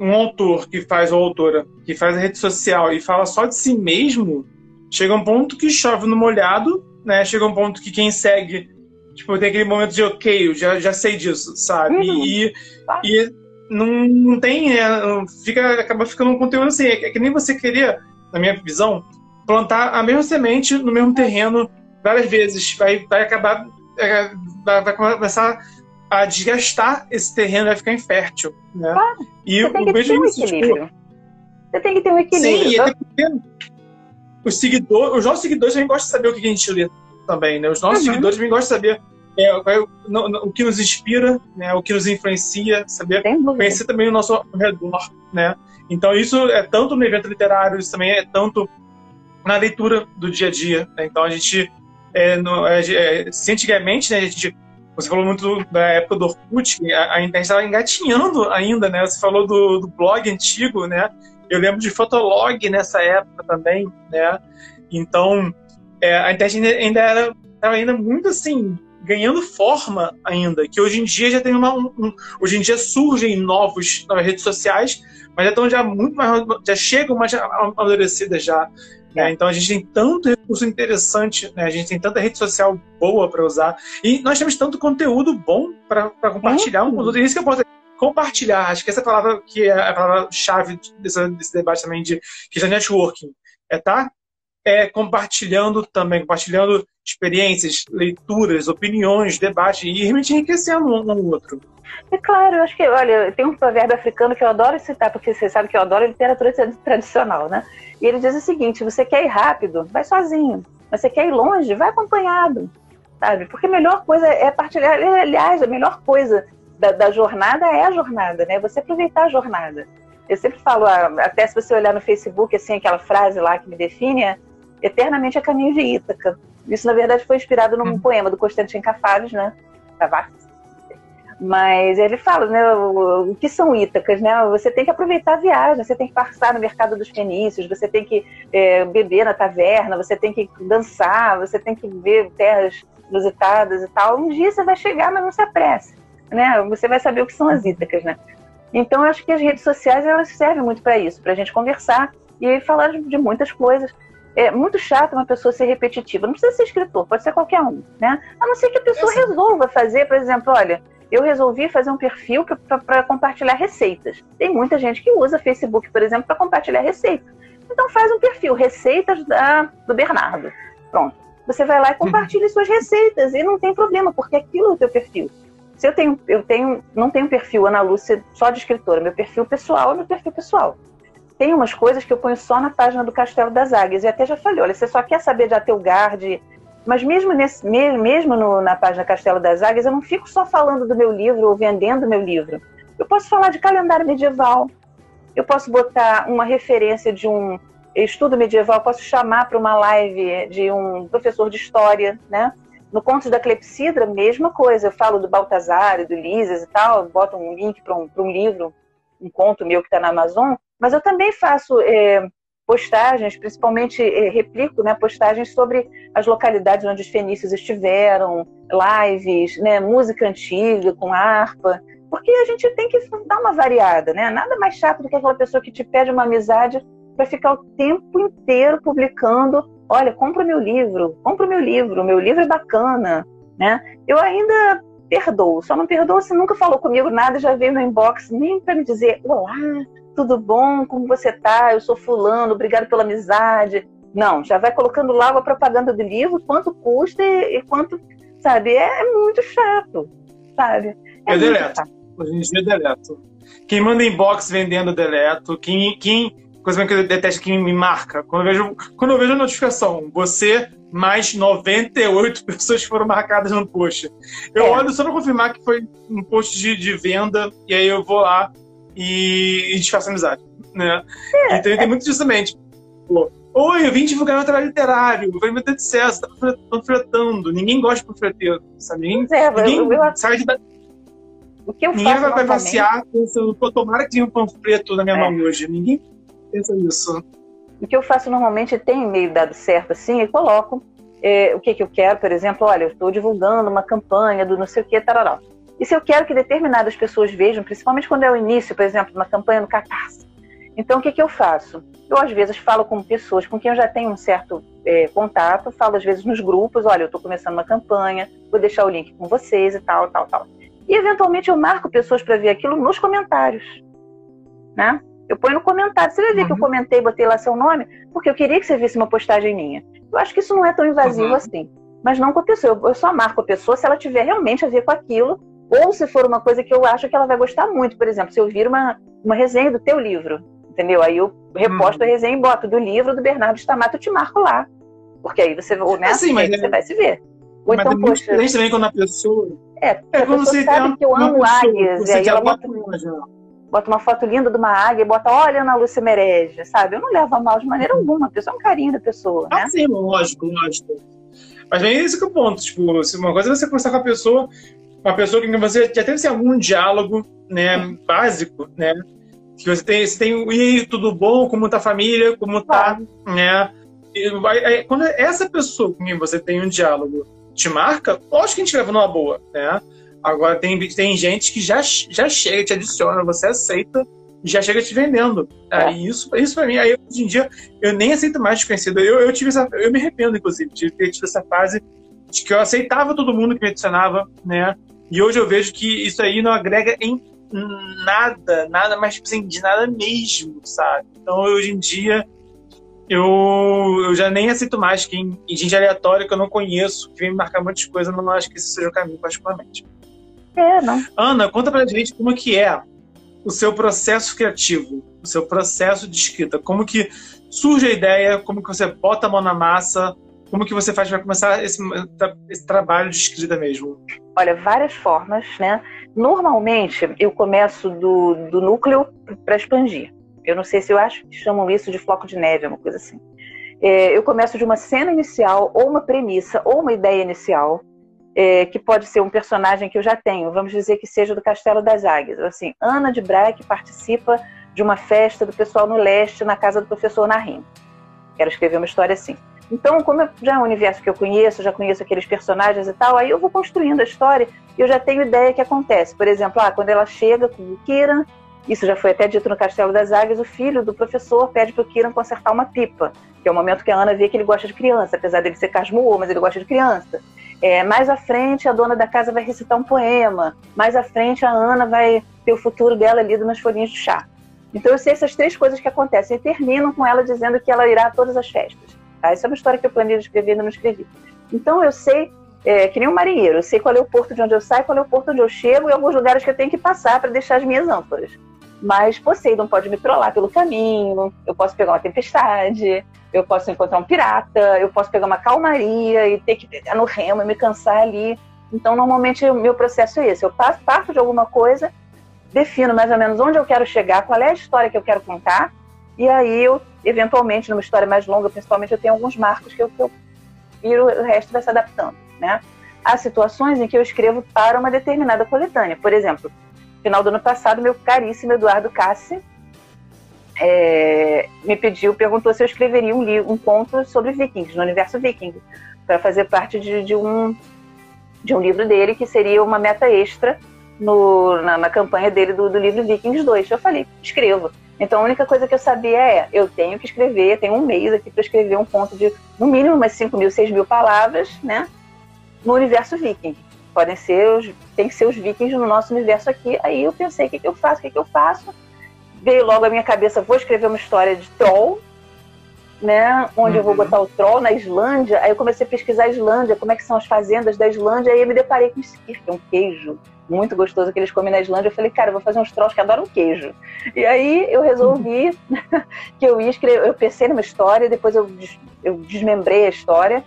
um autor que faz ou autora que faz a rede social e fala só de si mesmo, chega um ponto que chove no molhado, né? Chega um ponto que quem segue, tipo, tem aquele momento de ok, eu já, já sei disso, sabe? Uhum. E, e não, não tem. É, fica, acaba ficando um conteúdo assim. É que nem você queria, na minha visão, plantar a mesma semente no mesmo terreno várias vezes. Vai, vai acabar. É, vai, vai começar a desgastar esse terreno, vai ficar infértil. Né? Claro, e você o tem que ter um equilíbrio. Você tem que ter um equilíbrio. Sim, até porque os seguidores, os nossos seguidores também gostam de saber o que a gente lê também, né? Os nossos uhum. seguidores também gostam de saber é, é o, o, que nos inspira, né, o que nos influencia, saber conhecer também o nosso redor, né? Então isso é tanto no evento literário, isso também é tanto na leitura do dia a dia. Né? Então a gente, é, no, é, é se antigamente, né, a gente, você falou muito da época do Orkut, a, a internet estava engatinhando ainda, né? Você falou do, do blog antigo, né? Eu lembro de Fotolog nessa época também, né? Então é, a internet ainda era estava ainda muito assim ganhando forma ainda, que hoje em dia já tem uma. Um, um, hoje em dia surgem novos, novas redes sociais, mas já estão já muito mais. já chegam mais amadurecidas já. Né? É. Então a gente tem tanto recurso interessante, né? a gente tem tanta rede social boa para usar, e nós temos tanto conteúdo bom para compartilhar um com os outros. Isso que eu posso compartilhar, acho que essa palavra que é a palavra-chave desse, desse debate também de que é networking. É tá é, compartilhando também, compartilhando experiências, leituras, opiniões, debates e realmente enriquecendo um no outro. É claro, eu acho que, olha, tem um provérbio africano que eu adoro citar, porque você sabe que eu adoro literatura tradicional, né? E ele diz o seguinte: você quer ir rápido, vai sozinho. Você quer ir longe, vai acompanhado. sabe? Porque a melhor coisa é partilhar. Aliás, a melhor coisa da, da jornada é a jornada, né? Você aproveitar a jornada. Eu sempre falo, até se você olhar no Facebook, assim, aquela frase lá que me define é eternamente a caminho de Ítaca. Isso, na verdade, foi inspirado num hum. poema do Constantino Cafalhes, né? Cavaques. Mas ele fala, né, o, o, que são Ítacas, né? Você tem que aproveitar a viagem, você tem que passar no mercado dos fenícios, você tem que é, beber na taverna, você tem que dançar, você tem que ver terras inusitadas e tal. Um dia você vai chegar, mas não se apresse, né? Você vai saber o que são as Ítacas, né? Então, eu acho que as redes sociais elas servem muito para isso, para a gente conversar e falar de muitas coisas é muito chato uma pessoa ser repetitiva. Não precisa ser escritor, pode ser qualquer um, né? A não ser que a pessoa resolva fazer, por exemplo, olha, eu resolvi fazer um perfil para compartilhar receitas. Tem muita gente que usa Facebook, por exemplo, para compartilhar receitas. Então faz um perfil, receitas da, do Bernardo. Pronto. Você vai lá e compartilha suas receitas e não tem problema, porque aquilo é o teu perfil. Se eu tenho, eu tenho, não tenho perfil Ana Lúcia só de escritora, meu perfil pessoal é meu perfil pessoal tem umas coisas que eu ponho só na página do Castelo das Águias. E até já falei, olha, você só quer saber de Atelgard, mas mesmo, nesse, mesmo no, na página Castelo das Águias, eu não fico só falando do meu livro ou vendendo meu livro. Eu posso falar de calendário medieval, eu posso botar uma referência de um estudo medieval, posso chamar para uma live de um professor de história, né? No Contos da Clepsidra, mesma coisa. Eu falo do Baltazar, do Lises e tal, boto um link para um, um livro, um conto meu que está na Amazon, mas eu também faço é, postagens, principalmente é, replico né, postagens sobre as localidades onde os fenícios estiveram, lives, né, música antiga com harpa, porque a gente tem que dar uma variada, né? Nada mais chato do que aquela pessoa que te pede uma amizade para ficar o tempo inteiro publicando, olha, compra meu livro, compra meu livro, meu livro é bacana, né? Eu ainda perdoo, só não perdoo se nunca falou comigo nada, já veio no inbox nem para me dizer, olá, tudo bom? Como você tá? Eu sou fulano, obrigado pela amizade. Não, já vai colocando lá a propaganda do livro, quanto custa e, e quanto, sabe? É, é, muito chato, sabe? É eu deleto. Chato. Hoje em dia eu deleto. Quem manda inbox vendendo, deleto. Quem, quem, coisa que eu detesto, quem me marca. Quando eu vejo, quando eu vejo a notificação, você mais 98 (laughs) pessoas foram marcadas no post. Eu é. olho só para confirmar que foi um post de, de venda, e aí eu vou lá e, e desfaça amizade, né? É, então tem é. muito também, tipo, Oi, eu vim divulgar meu trabalho literário, vai me ter sucesso, tá panfletando. Ninguém gosta de panfleteiro, sabe? Ninguém, é, ninguém eu, eu, sai de... O que eu ninguém faço vai passear pensando, pô, tomara que tenha um panfleto na minha é. mão hoje. Ninguém pensa nisso. O que eu faço normalmente tem meio dado certo assim, e coloco é, o que, que eu quero, por exemplo, olha, eu estou divulgando uma campanha do não sei o que, tarará. E se eu quero que determinadas pessoas vejam, principalmente quando é o início, por exemplo, uma campanha no Catarse, então o que, que eu faço? Eu às vezes falo com pessoas com quem eu já tenho um certo é, contato, falo às vezes nos grupos, olha, eu estou começando uma campanha, vou deixar o link com vocês e tal, tal, tal. E eventualmente eu marco pessoas para ver aquilo nos comentários, né? Eu ponho no comentário. Você vai ver uhum. que eu uhum. comentei, botei lá seu nome, porque eu queria que você visse uma postagem minha. Eu acho que isso não é tão invasivo uhum. assim. Mas não com a pessoa. Eu só marco a pessoa se ela tiver realmente a ver com aquilo ou se for uma coisa que eu acho que ela vai gostar muito, por exemplo, se eu vir uma, uma resenha do teu livro, entendeu? Aí eu reposto hum. a resenha e boto do livro do Bernardo Stamato, eu te marco lá. Porque aí você, né, assim, mas você é... vai se ver. Ou mas então, é poxa. Diferente também quando a pessoa. É, é a pessoa sabe que eu amo águias, e aí ela bota, bota uma foto linda de uma águia e bota, olha, Ana Lúcia Mereja, sabe? Eu não levo a mal de maneira uhum. alguma, a pessoa é um carinho da pessoa. Ah, né? sim, lógico, lógico. Mas é esse que é o ponto. Tipo, se uma coisa é você conversar com a pessoa, uma pessoa que você já teve assim, algum diálogo né, básico, né? Que você tem, você tem, e aí, tudo bom? Como tá a família? Como tá, né? E, aí, quando essa pessoa com quem você tem um diálogo te marca, lógico que a gente leva numa boa, né? Agora tem, tem gente que já, já chega, te adiciona, você aceita e já chega te vendendo. É. Aí isso, isso pra mim, aí hoje em dia eu nem aceito mais desconhecido. Eu, eu tive essa, eu me arrependo, inclusive, de ter tido essa fase de que eu aceitava todo mundo que me adicionava, né? E hoje eu vejo que isso aí não agrega em nada, nada mais tipo assim, de nada mesmo, sabe? Então hoje em dia eu, eu já nem aceito mais quem gente aleatória que eu não conheço, que vem me marcar muitas coisas, eu não acho que esse seja o caminho, particularmente. É, não. Ana, conta pra gente como que é o seu processo criativo, o seu processo de escrita, como que surge a ideia, como que você bota a mão na massa como que você faz para começar esse, esse trabalho de escrita mesmo? Olha, várias formas, né? Normalmente eu começo do, do núcleo para expandir. Eu não sei se eu acho que chamam isso de floco de neve, uma coisa assim. É, eu começo de uma cena inicial, ou uma premissa, ou uma ideia inicial, é, que pode ser um personagem que eu já tenho, vamos dizer que seja do Castelo das Águias. Assim, Ana de Braque participa de uma festa do pessoal no leste na casa do professor Narim. Quero escrever uma história assim. Então, como já é um universo que eu conheço, já conheço aqueles personagens e tal, aí eu vou construindo a história e eu já tenho ideia que acontece. Por exemplo, ah, quando ela chega com o Kiran, isso já foi até dito no Castelo das Águias, o filho do professor pede para o Kiran consertar uma pipa, que é o momento que a Ana vê que ele gosta de criança, apesar dele ser casmurro, mas ele gosta de criança. É, mais à frente, a dona da casa vai recitar um poema. Mais à frente, a Ana vai ter o futuro dela lido nas folhinhas de chá. Então, eu sei essas três coisas que acontecem e terminam com ela dizendo que ela irá a todas as festas. Tá? Essa é uma história que eu planejo escrever e ainda não escrevi. Então eu sei, é, que nem um marinheiro, eu sei qual é o porto de onde eu saio, qual é o porto onde eu chego e alguns lugares que eu tenho que passar para deixar as minhas âncoras. Mas Poseidon pode me trollar pelo caminho, eu posso pegar uma tempestade, eu posso encontrar um pirata, eu posso pegar uma calmaria e ter que pegar no remo e me cansar ali. Então, normalmente, o meu processo é esse. Eu parto de alguma coisa, defino mais ou menos onde eu quero chegar, qual é a história que eu quero contar, e aí eu, eventualmente, numa história mais longa, principalmente, eu tenho alguns marcos que eu, que eu e o resto vai se adaptando, né? Há situações em que eu escrevo para uma determinada coletânea. Por exemplo, final do ano passado, meu caríssimo Eduardo Cassi é, me pediu, perguntou se eu escreveria um, um conto sobre vikings, no universo viking, para fazer parte de, de, um, de um livro dele, que seria uma meta extra no, na, na campanha dele do, do livro Vikings 2. Eu falei, escrevo. Então a única coisa que eu sabia é, eu tenho que escrever, tenho um mês aqui para escrever um conto de no mínimo umas 5 mil, 6 mil palavras, né? No universo viking. Podem ser os, tem que ser os vikings no nosso universo aqui. Aí eu pensei, o que, que eu faço, o que, que eu faço? Veio logo à minha cabeça, vou escrever uma história de troll, né? Onde uhum. eu vou uhum. botar o troll na Islândia. Aí eu comecei a pesquisar a Islândia, como é que são as fazendas da Islândia. Aí eu me deparei com skir, que é um queijo muito gostoso que eles comem na Islândia. Eu falei, cara, eu vou fazer uns trolls que adoram queijo. E aí eu resolvi (laughs) que eu ia escrever. Eu pensei numa história, depois eu, eu desmembrei a história.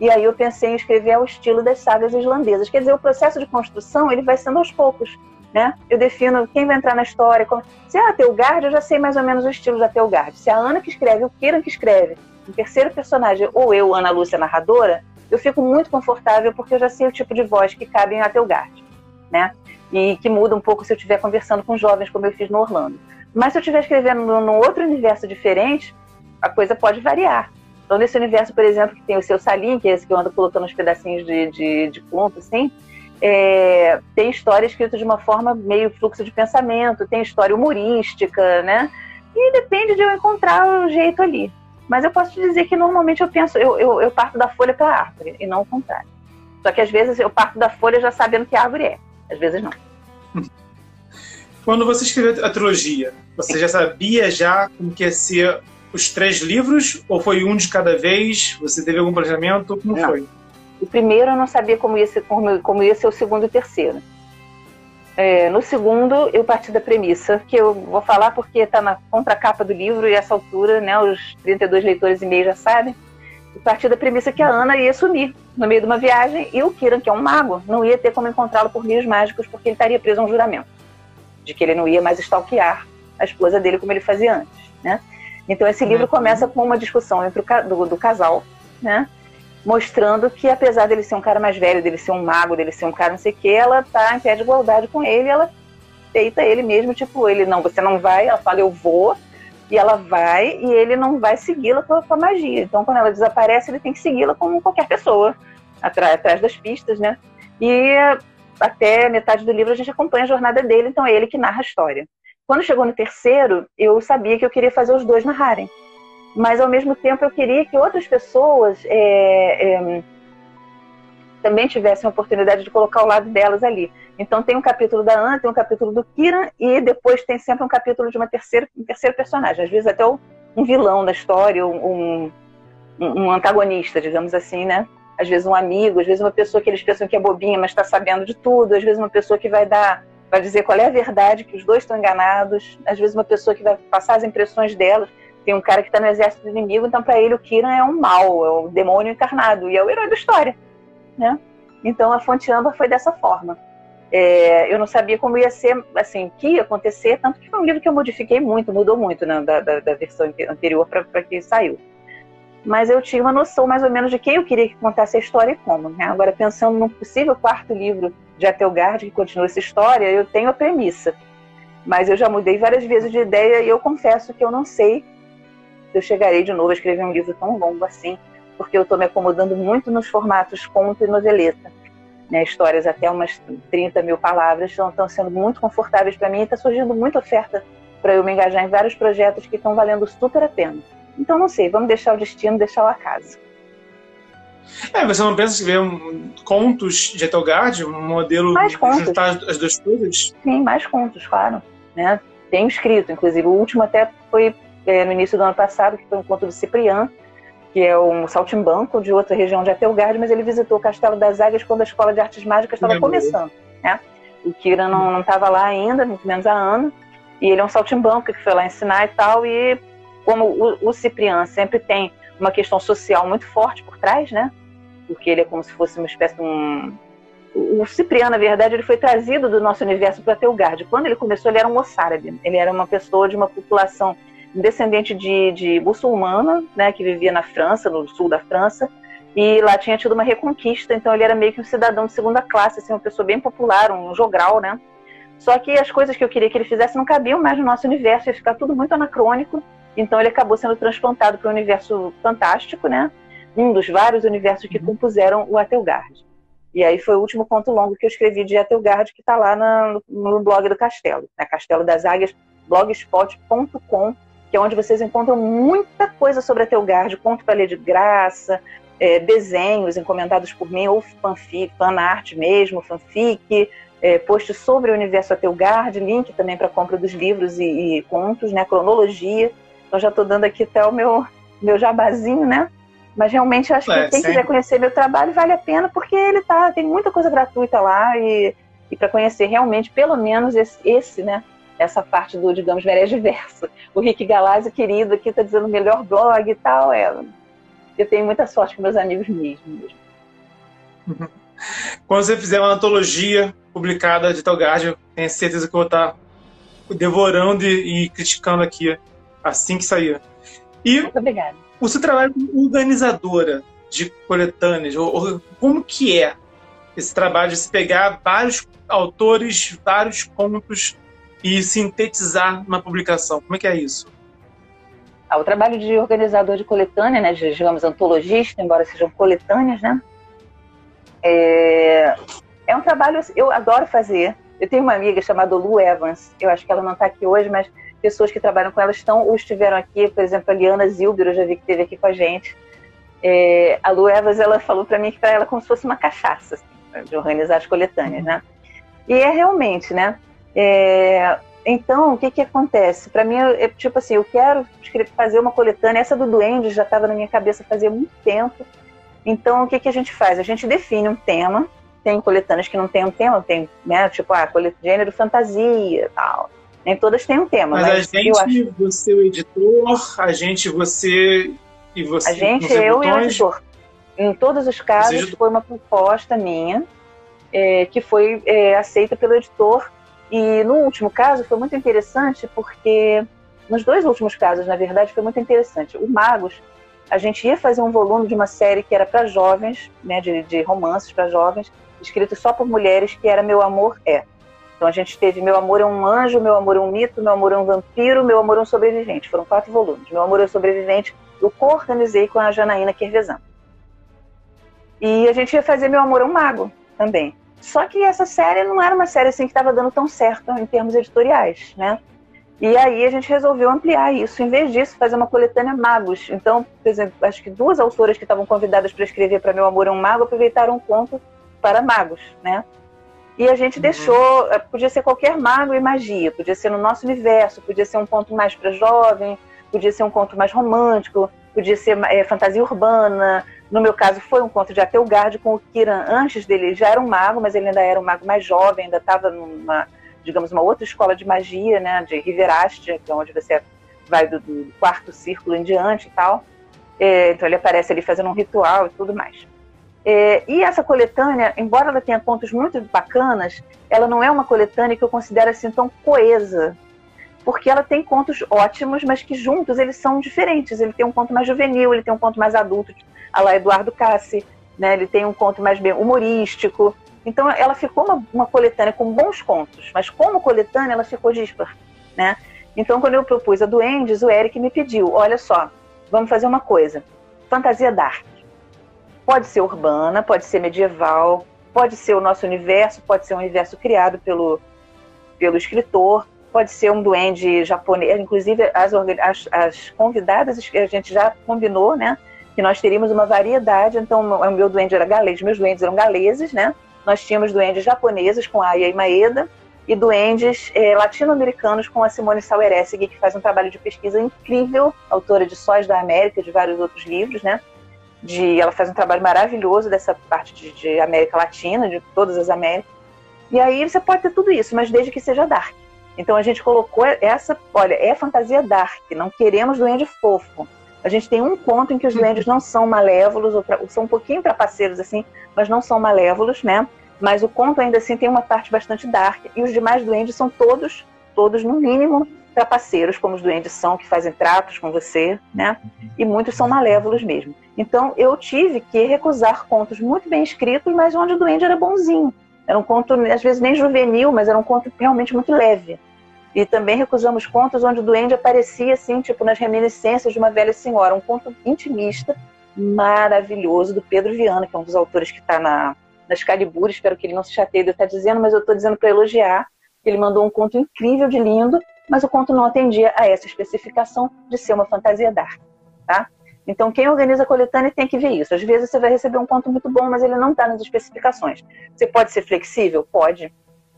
E aí eu pensei em escrever ao estilo das sagas islandesas. Quer dizer, o processo de construção ele vai sendo aos poucos. Né? Eu defino quem vai entrar na história. Como... Se é a Telgard, eu já sei mais ou menos o estilo da Telgard. Se é a Ana que escreve, o Kieran que escreve, o terceiro personagem, ou eu, Ana Lúcia, narradora, eu fico muito confortável porque eu já sei o tipo de voz que cabe em Atelgard né? E que muda um pouco se eu estiver conversando com jovens, como eu fiz no Orlando. Mas se eu estiver escrevendo num outro universo diferente, a coisa pode variar. Então, nesse universo, por exemplo, que tem o seu Salim, que é esse que eu ando colocando uns pedacinhos de, de, de ponto, assim, é, tem história escrita de uma forma meio fluxo de pensamento, tem história humorística, né? E depende de eu encontrar o jeito ali. Mas eu posso te dizer que normalmente eu penso, eu, eu, eu parto da folha para a árvore, e não o contrário. Só que às vezes eu parto da folha já sabendo que árvore é às vezes não. Quando você escreveu a trilogia, você já sabia já como que ia ser os três livros ou foi um de cada vez? Você teve algum planejamento? Como não. foi? O primeiro eu não sabia como ia ser, como, ia ser o segundo e o terceiro. É, no segundo, eu parti da premissa, que eu vou falar porque está na contracapa do livro e essa altura, né, os 32 leitores e meio já sabem, eu parti da premissa que a Ana ia sumir no meio de uma viagem e o Kiran, que é um mago, não ia ter como encontrá-lo por meios mágicos porque ele estaria preso a um juramento de que ele não ia mais stalkear a esposa dele como ele fazia antes, né? Então esse livro uhum. começa com uma discussão entre o, do, do casal, né? Mostrando que apesar dele ser um cara mais velho, dele ser um mago, dele ser um cara não sei o que, ela tá em pé de igualdade com ele, ela deita ele mesmo, tipo, ele não, você não vai, ela fala eu vou, e ela vai e ele não vai segui-la com, a magia. Então, quando ela desaparece, ele tem que segui-la como qualquer pessoa, atrás, atrás das pistas, né? E até metade do livro a gente acompanha a jornada dele, então é ele que narra a história. Quando chegou no terceiro, eu sabia que eu queria fazer os dois narrarem. Mas, ao mesmo tempo, eu queria que outras pessoas é, é, também tivessem a oportunidade de colocar o lado delas ali. Então tem um capítulo da Ana, tem um capítulo do Kiran e depois tem sempre um capítulo de uma terceira, um terceiro personagem, às vezes até um vilão da história, um, um, antagonista, digamos assim, né? Às vezes um amigo, às vezes uma pessoa que eles pensam que é bobinha, mas está sabendo de tudo, às vezes uma pessoa que vai dar, vai dizer qual é a verdade, que os dois estão enganados, às vezes uma pessoa que vai passar as impressões delas. tem um cara que está no exército do inimigo, então para ele o Kiran é um mal, é um demônio encarnado e é o herói da história, né? Então a Fonte Âmbar foi dessa forma. É, eu não sabia como ia ser, assim, que ia acontecer, tanto que foi um livro que eu modifiquei muito, mudou muito né, da, da, da, versão anterior para que saiu. Mas eu tinha uma noção mais ou menos de quem eu queria que contasse a história e como. Né? Agora, pensando num possível quarto livro de Atelgard que continua essa história, eu tenho a premissa. Mas eu já mudei várias vezes de ideia e eu confesso que eu não sei se eu chegarei de novo a escrever um livro tão longo assim, porque eu estou me acomodando muito nos formatos conto e noveleta né, histórias até umas 30 mil palavras, estão, estão sendo muito confortáveis para mim e está surgindo muita oferta para eu me engajar em vários projetos que estão valendo super a pena. Então, não sei, vamos deixar o destino, deixar o acaso. É, você não pensa que ver um, contos de Etelgard, um modelo mais contos. juntar as duas coisas? Sim, mais contos, claro. Né? Tenho escrito, inclusive. O último até foi é, no início do ano passado, que foi um conto do Cipriano, que é um saltimbanco de outra região de Atelgard, mas ele visitou o Castelo das Águias quando a Escola de Artes Mágicas estava começando. Né? O Kira não estava lá ainda, muito menos a Ana, e ele é um saltimbanco que foi lá ensinar e tal, e como o, o Cipriano sempre tem uma questão social muito forte por trás, né? Porque ele é como se fosse uma espécie de um... O Cipriano, na verdade, ele foi trazido do nosso universo para Telgard. Quando ele começou, ele era um moçárabe. Ele era uma pessoa de uma população descendente de, de muçulmana, né, que vivia na França, no sul da França, e lá tinha tido uma reconquista, então ele era meio que um cidadão de segunda classe, assim, uma pessoa bem popular, um jogral, né? Só que as coisas que eu queria que ele fizesse não cabiam mais no nosso universo, ia ficar tudo muito anacrônico, então ele acabou sendo transplantado para o universo fantástico, né? Um dos vários universos que uhum. compuseram o Atelgard. E aí foi o último conto longo que eu escrevi de Atelgard, que está lá no, no blog do Castelo, né? Castelo das Águias, blogspot.com que é onde vocês encontram muita coisa sobre a Telgard, conto para ler de graça, é, desenhos encomendados por mim, ou fanfic, fanart mesmo, fanfic, é, posts sobre o universo Atelgard, link também para compra dos livros e, e, contos, né, cronologia. Então já estou dando aqui até o meu, meu jabazinho, né? Mas realmente acho é, que quem sim. quiser conhecer meu trabalho vale a pena, porque ele tá, tem muita coisa gratuita lá e, e para conhecer realmente, pelo menos esse, esse né, essa parte do, digamos, merece verso. O Rick Galazzi, querido, aqui está dizendo melhor blog e tal. É, eu tenho muita sorte com meus amigos mesmo. Quando você fizer uma antologia publicada de Telgard, tenho certeza que eu vou estar devorando e, e criticando aqui assim que sair. E Muito obrigada. o seu trabalho como organizadora de coletâneas, ou, ou, como que é esse trabalho de se pegar vários autores, vários contos e sintetizar uma publicação? Como é que é isso? Ah, o trabalho de organizador de coletânea, né, de, digamos, antologista, embora sejam coletâneas, né, é, é um trabalho, assim, eu adoro fazer. Eu tenho uma amiga chamada Lu Evans, eu acho que ela não está aqui hoje, mas pessoas que trabalham com ela estão ou estiveram aqui, por exemplo, a Liana Zilber, eu já vi que esteve aqui com a gente. É, a Lu Evans, ela falou para mim que para ela é como se fosse uma cachaça, assim, de organizar as coletâneas, né? E é realmente, né? É, então, o que que acontece? Para mim, é tipo assim, eu quero fazer uma coletânea. Essa do Duende já estava na minha cabeça fazia muito tempo. Então, o que que a gente faz? A gente define um tema. Tem coletâneas que não tem um tema, tem, né, tipo, ah, gênero fantasia tal. Nem todas têm um tema. Mas, mas a gente, acho... você, o editor, a gente, você e você. A gente, eu e o editor. Em todos os casos, foi uma proposta minha, é, que foi é, aceita pelo editor e no último caso foi muito interessante porque nos dois últimos casos, na verdade, foi muito interessante. O Magos, a gente ia fazer um volume de uma série que era para jovens, né, de, de romances para jovens, escrito só por mulheres, que era Meu Amor É. Então a gente teve Meu Amor é um Anjo, Meu Amor é um Mito, Meu Amor é um Vampiro, Meu Amor é um Sobrevivente. Foram quatro volumes. Meu Amor é um Sobrevivente, eu co-organizei com a Janaína Kervezan. E a gente ia fazer Meu Amor é um Mago também. Só que essa série não era uma série assim que estava dando tão certo em termos editoriais, né? E aí a gente resolveu ampliar isso. Em vez disso, fazer uma coletânea magos. Então, por exemplo, acho que duas autoras que estavam convidadas para escrever para Meu Amor é um Mago aproveitaram um conto para magos, né? E a gente uhum. deixou, eh, podia ser qualquer mago e magia, podia ser no nosso universo, podia ser um conto mais para jovem, podia ser um conto mais romântico, podia ser é, fantasia urbana, no meu caso, foi um conto de Atelgard com o Kiran. Antes dele já era um mago, mas ele ainda era um mago mais jovem, ainda estava numa, digamos, uma outra escola de magia, né, de Riverastia, que é onde você vai do, do quarto círculo em diante e tal. É, então ele aparece ali fazendo um ritual e tudo mais. É, e essa coletânea, embora ela tenha contos muito bacanas, ela não é uma coletânea que eu considero assim tão coesa, porque ela tem contos ótimos, mas que juntos eles são diferentes. Ele tem um conto mais juvenil, ele tem um conto mais adulto, a lá Eduardo Cassi, né? Ele tem um conto mais bem humorístico. Então ela ficou uma, uma coletânea com bons contos, mas como coletânea ela ficou dispar, né? Então quando eu propus a Duendes, o Eric me pediu, olha só, vamos fazer uma coisa, fantasia dark. Pode ser urbana, pode ser medieval, pode ser o nosso universo, pode ser um universo criado pelo, pelo escritor, pode ser um duende japonês, inclusive as, as, as convidadas a gente já combinou, né? Que nós teríamos uma variedade, então o meu duende era galês, meus duendes eram galeses, né? Nós tínhamos duendes japoneses com Aya Maeda e duendes eh, latino-americanos com a Simone Saueressig, que faz um trabalho de pesquisa incrível, autora de Sóis da América e de vários outros livros, né? De, ela faz um trabalho maravilhoso dessa parte de, de América Latina, de todas as Américas. E aí você pode ter tudo isso, mas desde que seja dark. Então a gente colocou essa, olha, é fantasia dark, não queremos duende fofo. A gente tem um conto em que os uhum. duendes não são malévolos, ou, pra, ou são um pouquinho trapaceiros assim, mas não são malévolos, né? Mas o conto ainda assim tem uma parte bastante dark. E os demais duendes são todos, todos no mínimo trapaceiros, como os duendes são, que fazem tratos com você, né? E muitos são malévolos mesmo. Então eu tive que recusar contos muito bem escritos, mas onde o duende era bonzinho. Era um conto, às vezes nem juvenil, mas era um conto realmente muito leve. E também recusamos contos onde o duende aparecia assim, tipo nas reminiscências de uma velha senhora, um conto intimista maravilhoso do Pedro Viana, que é um dos autores que está na, na Excalibur, espero que ele não se chateie de eu estar dizendo, mas eu estou dizendo para elogiar. Ele mandou um conto incrível de lindo, mas o conto não atendia a essa especificação de ser uma fantasia dark, tá? Então, quem organiza a coletânea tem que ver isso. Às vezes você vai receber um conto muito bom, mas ele não está nas especificações. Você pode ser flexível? Pode,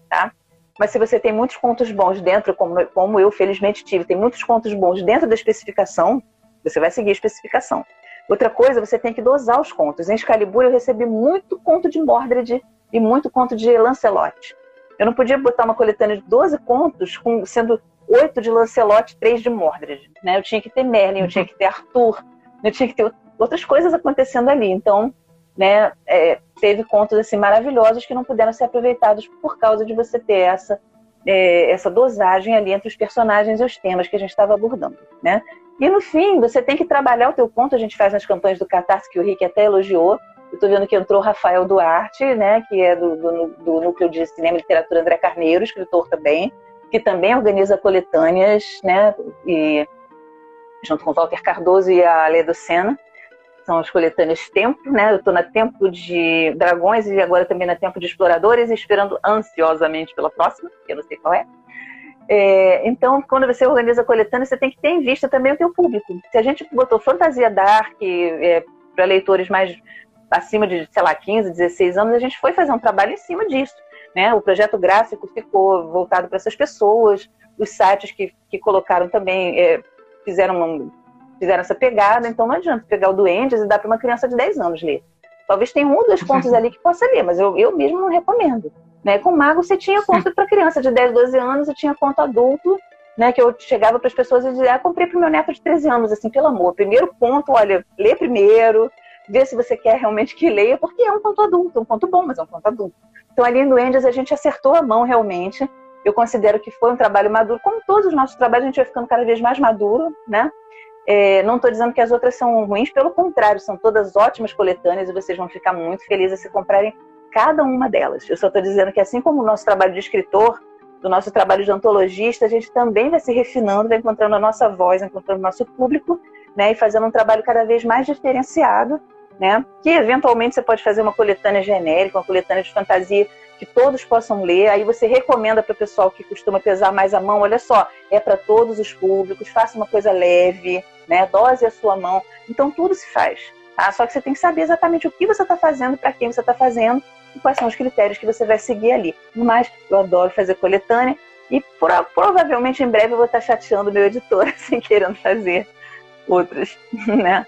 tá? Mas se você tem muitos contos bons dentro, como, como eu felizmente tive, tem muitos contos bons dentro da especificação, você vai seguir a especificação. Outra coisa, você tem que dosar os contos. Em Excalibur eu recebi muito conto de Mordred e muito conto de Lancelot. Eu não podia botar uma coletânea de 12 contos, com, sendo oito de Lancelot, três de Mordred. Né? Eu tinha que ter Merlin, eu tinha que ter Arthur, eu tinha que ter outras coisas acontecendo ali. Então, né, é, teve contos assim maravilhosos que não puderam ser aproveitados por causa de você ter essa é, essa dosagem ali entre os personagens e os temas que a gente estava abordando, né? E no fim, você tem que trabalhar o teu conto, a gente faz nas campanhas do Catarse, que o Rick até elogiou. Eu estou vendo que entrou Rafael Duarte, né, que é do, do, do Núcleo de Cinema e Literatura André Carneiro, escritor também, que também organiza coletâneas, né, e, junto com Walter Cardoso e a Leda Sena são as coletâneas Tempo, né? Eu estou na Tempo de Dragões e agora também na Tempo de Exploradores, esperando ansiosamente pela próxima, que eu não sei qual é. é então, quando você organiza a coletânea, você tem que ter em vista também o teu público. Se a gente botou fantasia dark é, para leitores mais acima de, sei lá, 15, 16 anos, a gente foi fazer um trabalho em cima disso. Né? O projeto gráfico ficou voltado para essas pessoas, os sites que, que colocaram também é, fizeram um, fizeram essa pegada, então não adianta pegar o Duendes e dar para uma criança de 10 anos ler. Talvez tenha um ou dois contos ali que possa ler, mas eu, eu mesmo não recomendo. Né? Com Mago você tinha conto para criança de 10, 12 anos e tinha conto adulto, né? Que eu chegava para as pessoas e dizia, ah, comprei para o meu neto de 13 anos, assim, pelo amor. Primeiro ponto, olha, lê primeiro, vê se você quer realmente que leia, porque é um conto adulto, um conto bom, mas é um conto adulto. Então ali em Duendes a gente acertou a mão realmente. Eu considero que foi um trabalho maduro, como todos os nossos trabalhos, a gente vai ficando cada vez mais maduro, né? É, não estou dizendo que as outras são ruins, pelo contrário, são todas ótimas coletâneas e vocês vão ficar muito felizes se comprarem cada uma delas. Eu só estou dizendo que, assim como o nosso trabalho de escritor, do nosso trabalho de antologista, a gente também vai se refinando, vai encontrando a nossa voz, encontrando o nosso público, né, e fazendo um trabalho cada vez mais diferenciado, né, que eventualmente você pode fazer uma coletânea genérica, uma coletânea de fantasia que todos possam ler. Aí você recomenda para o pessoal que costuma pesar mais a mão, olha só, é para todos os públicos, faça uma coisa leve, né? Dose a sua mão. Então tudo se faz. Tá? Só que você tem que saber exatamente o que você está fazendo, para quem você está fazendo e quais são os critérios que você vai seguir ali. Mas eu adoro fazer coletânea e pro, provavelmente em breve eu vou estar tá chateando meu editor, (laughs) assim, querendo fazer outras, (laughs) né?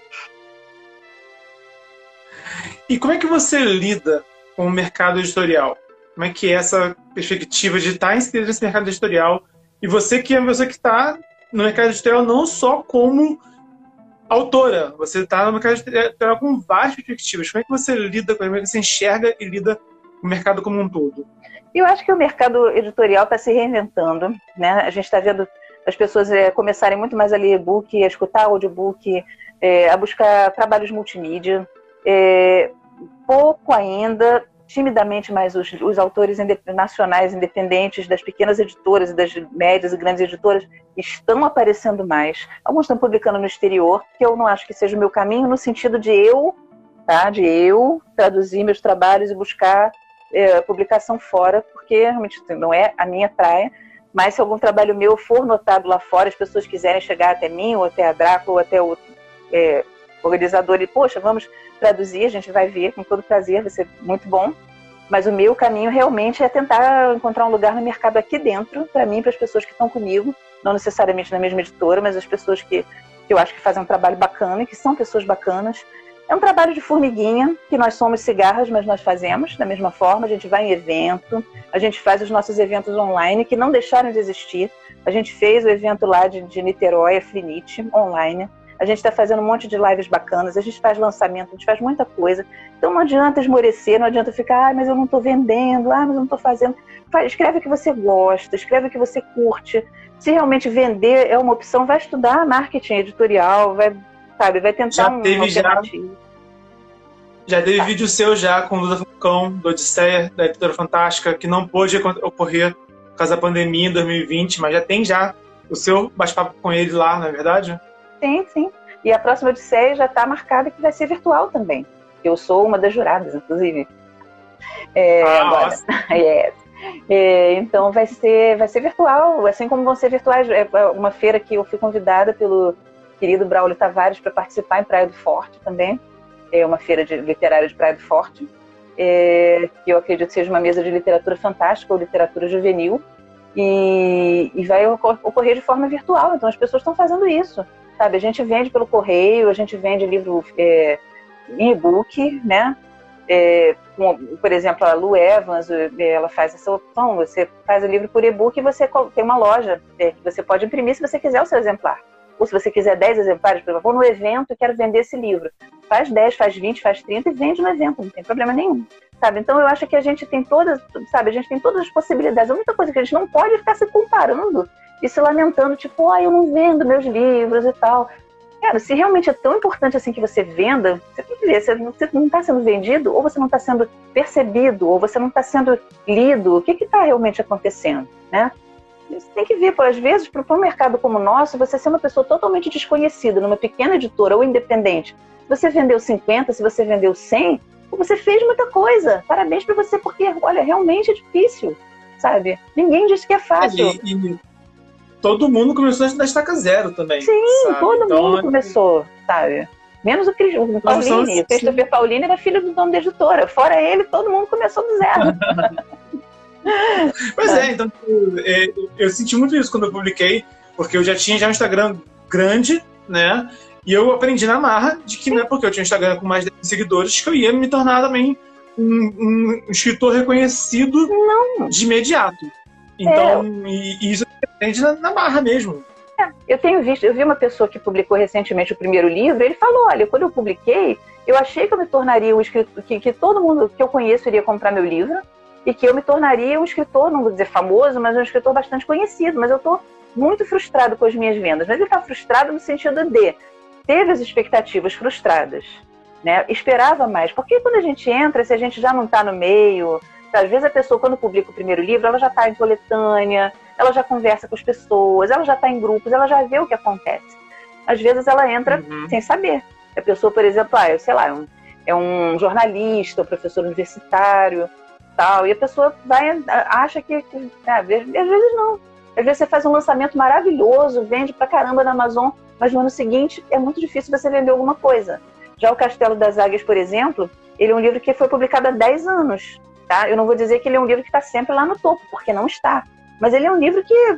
E como é que você lida com o mercado editorial? como é que é essa perspectiva de estar inserido nesse mercado editorial e você que é você que está no mercado editorial não só como autora, você está no mercado editorial com várias perspectivas. Como é que você lida com como é que você enxerga e lida com o mercado como um todo? Eu acho que o mercado editorial está se reinventando, né? A gente está vendo as pessoas é, começarem muito mais a ler e-book, a escutar audiobook, é, a buscar trabalhos multimídia. É, pouco ainda, timidamente, mas os, os autores nacionais independentes das pequenas editoras e das médias e grandes editoras estão aparecendo mais. Alguns estão publicando no exterior, que eu não acho que seja o meu caminho, no sentido de eu, tá, de eu traduzir meus trabalhos e buscar é, publicação fora, porque realmente não é a minha praia. Mas se algum trabalho meu for notado lá fora, as pessoas quiserem chegar até mim, ou até a Draco, ou até o é, organizador, e, poxa, vamos traduzir, a gente vai ver com todo prazer, vai ser muito bom. Mas o meu caminho realmente é tentar encontrar um lugar no mercado aqui dentro, para mim, para as pessoas que estão comigo, não necessariamente na mesma editora, mas as pessoas que, que eu acho que fazem um trabalho bacana e que são pessoas bacanas. É um trabalho de formiguinha, que nós somos cigarras, mas nós fazemos da mesma forma. A gente vai em evento, a gente faz os nossos eventos online, que não deixaram de existir. A gente fez o evento lá de, de Niterói, a Flinite, online. A gente está fazendo um monte de lives bacanas, a gente faz lançamento, a gente faz muita coisa. Então não adianta esmorecer, não adianta ficar, ah, mas eu não estou vendendo, ah, mas eu não estou fazendo. Escreve o que você gosta, escreve o que você curte. Se realmente vender é uma opção, vai estudar marketing editorial, vai sabe? Vai tentar já teve já, já teve tá. vídeo seu já com o Luda Falcão, do Odisseia, da Editora Fantástica, que não pôde ocorrer por causa da pandemia em 2020, mas já tem já o seu bate-papo com ele lá, não é verdade? Sim, sim. E a próxima Odisseia já está marcada que vai ser virtual também. Eu sou uma das juradas, inclusive. É, ah, agora. (laughs) yes. É, então vai ser, vai ser virtual, assim como vão ser virtuais. É uma feira que eu fui convidada pelo querido Braulio Tavares para participar em Praia do Forte também. É uma feira de, literária de Praia do Forte, é, que eu acredito seja uma mesa de literatura fantástica ou literatura juvenil. E, e vai ocorrer de forma virtual. Então as pessoas estão fazendo isso, sabe? A gente vende pelo correio, a gente vende livro é, e-book, né? É, com, por exemplo, a Lu Evans, ela faz essa opção, você faz o livro por e-book e você tem uma loja é, que você pode imprimir se você quiser o seu exemplar ou se você quiser 10 exemplares, por exemplo, vou no evento e quero vender esse livro. Faz 10, faz 20, faz 30 e vende no evento, não tem problema nenhum. Sabe? Então eu acho que a gente tem todas, sabe, a gente tem todas as possibilidades. É muita coisa que a gente não pode ficar se comparando e se lamentando, tipo, ah, eu não vendo meus livros e tal. Cara, se realmente é tão importante assim que você venda, você tem que ver, você não está sendo vendido, ou você não está sendo percebido, ou você não está sendo lido, o que está realmente acontecendo, né? Você tem que ver, por às vezes, para um mercado como o nosso, você ser uma pessoa totalmente desconhecida, numa pequena editora ou independente. Se você vendeu 50, se você vendeu 100, você fez muita coisa. Parabéns para você, porque, olha, realmente é difícil, sabe? Ninguém disse que é fácil. E, e todo mundo começou da estaca zero também. Sim, sabe? todo então, mundo é começou, sabe? Menos o, Cris, o Paulini. O Christopher Paulini era filho do dono da editora. Fora ele, todo mundo começou do zero. Pois (laughs) é, então é, eu senti muito isso quando eu publiquei, porque eu já tinha já um Instagram grande, né? E eu aprendi na marra de que não é porque eu tinha um Instagram com mais de seguidores que eu ia me tornar também um, um escritor reconhecido não. de imediato. Então, é. e, e, isso aprende na, na marra mesmo. É, eu tenho visto, eu vi uma pessoa que publicou recentemente o primeiro livro, ele falou, olha, quando eu publiquei, eu achei que eu me tornaria um escritor, que, que todo mundo que eu conheço iria comprar meu livro, e que eu me tornaria um escritor, não vou dizer famoso, mas um escritor bastante conhecido. Mas eu estou muito frustrado com as minhas vendas. Mas ele está frustrado no sentido de teve as expectativas frustradas, né? Esperava mais. Porque quando a gente entra, se a gente já não está no meio, às vezes a pessoa, quando publica o primeiro livro, ela já está em coletânea, ela já conversa com as pessoas, ela já está em grupos, ela já vê o que acontece. Às vezes ela entra uhum. sem saber. A pessoa, por exemplo, ah, eu sei lá, é um, é um jornalista, um professor universitário, tal. E a pessoa vai, acha que. que né, às vezes não. Às vezes você faz um lançamento maravilhoso, vende pra caramba na Amazon, mas no ano seguinte é muito difícil você vender alguma coisa. Já o Castelo das Águias, por exemplo, ele é um livro que foi publicado há 10 anos. Tá? Eu não vou dizer que ele é um livro que está sempre lá no topo, porque não está. Mas ele é um livro que,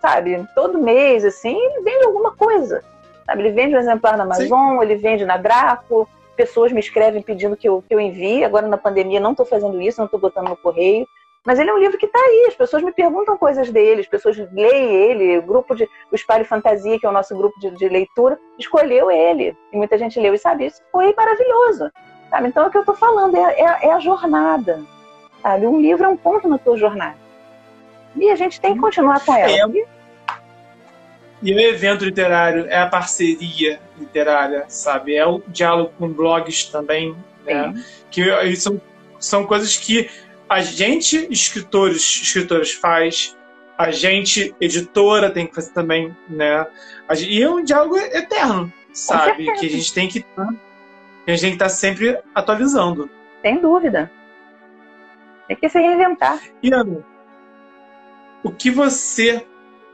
sabe, todo mês, assim, ele vende alguma coisa. Sabe? Ele vende um exemplar na Amazon, Sim. ele vende na Draco, pessoas me escrevem pedindo que eu, que eu envie. Agora, na pandemia, não estou fazendo isso, não estou botando no correio. Mas ele é um livro que está aí, as pessoas me perguntam coisas dele, as pessoas leem ele, o grupo de o Espalho Fantasia, que é o nosso grupo de, de leitura, escolheu ele. E muita gente leu e sabe, isso foi maravilhoso. Sabe? Então é o que eu estou falando, é, é, é, a jornada. Sabe? Um livro é um ponto na tua jornada. E a gente tem que continuar com ela. É. E o evento literário é a parceria literária, sabe? É o diálogo com blogs também, né? Que são, são coisas que a gente, escritores, escritores, faz, a gente, editora, tem que fazer também, né? E é um diálogo eterno, sabe? Que a gente tem que a gente tem que estar sempre atualizando. Sem dúvida. Tem que se reinventar. E Ana, o que você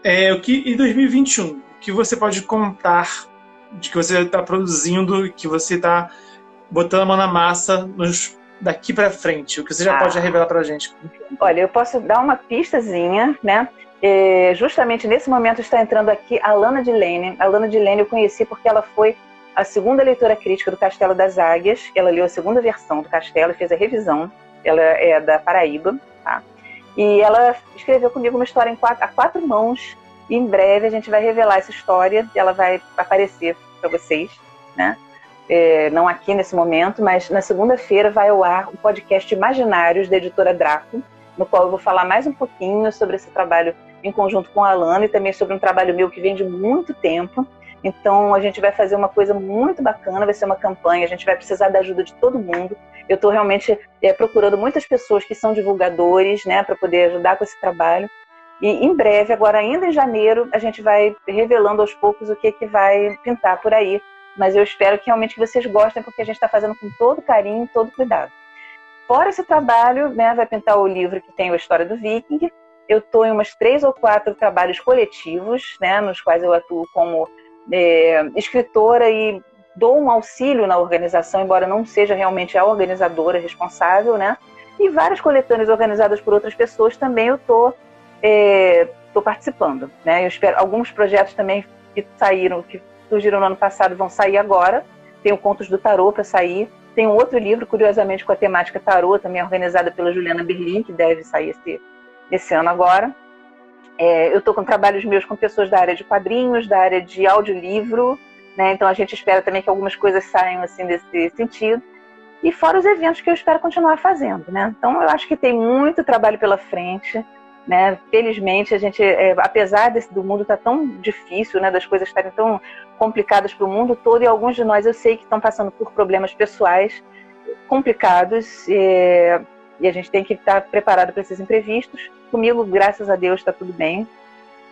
é o que em 2021, o que você pode contar de que você está produzindo, que você está botando a mão na massa nos daqui para frente? O que você já ah. pode revelar para a gente? Olha, eu posso dar uma pistazinha, né? É, justamente nesse momento está entrando aqui a Lana de Lene. A Lana de Lene eu conheci porque ela foi a segunda leitora crítica do Castelo das Águias. Ela leu a segunda versão do Castelo e fez a revisão. Ela é da Paraíba, tá? E ela escreveu comigo uma história quatro, a quatro mãos. E em breve a gente vai revelar essa história. Ela vai aparecer para vocês, né? é, não aqui nesse momento, mas na segunda-feira vai ao ar o podcast Imaginários da editora Draco, no qual eu vou falar mais um pouquinho sobre esse trabalho em conjunto com a Alana e também sobre um trabalho meu que vem de muito tempo. Então a gente vai fazer uma coisa muito bacana, vai ser uma campanha, a gente vai precisar da ajuda de todo mundo. Eu estou realmente é, procurando muitas pessoas que são divulgadores, né, para poder ajudar com esse trabalho. E em breve, agora ainda em janeiro, a gente vai revelando aos poucos o que, que vai pintar por aí mas eu espero que realmente vocês gostem, porque a gente está fazendo com todo carinho, todo cuidado. Fora esse trabalho, né, vai pintar o livro que tem a história do Viking. Eu estou em umas três ou quatro trabalhos coletivos, né, nos quais eu atuo como é, escritora e dou um auxílio na organização, embora não seja realmente a organizadora responsável, né? E várias coletâneas organizadas por outras pessoas também eu estou é, tô participando, né? Eu espero alguns projetos também que saíram, que surgiram no ano passado vão sair agora. Tem o Contos do Tarô para sair. Tem um outro livro, curiosamente, com a temática tarô, também organizada pela Juliana Berlim, que deve sair esse, esse ano agora. É, eu estou com trabalhos meus com pessoas da área de quadrinhos, da área de audiolivro, né? então a gente espera também que algumas coisas saiam assim desse sentido. E fora os eventos que eu espero continuar fazendo. Né? Então eu acho que tem muito trabalho pela frente. Né? Felizmente, a gente, é, apesar desse, do mundo estar tá tão difícil, né, das coisas estarem tão complicadas para o mundo todo, e alguns de nós eu sei que estão passando por problemas pessoais complicados, é, e a gente tem que estar preparado para esses imprevistos. Comigo, graças a Deus, está tudo bem.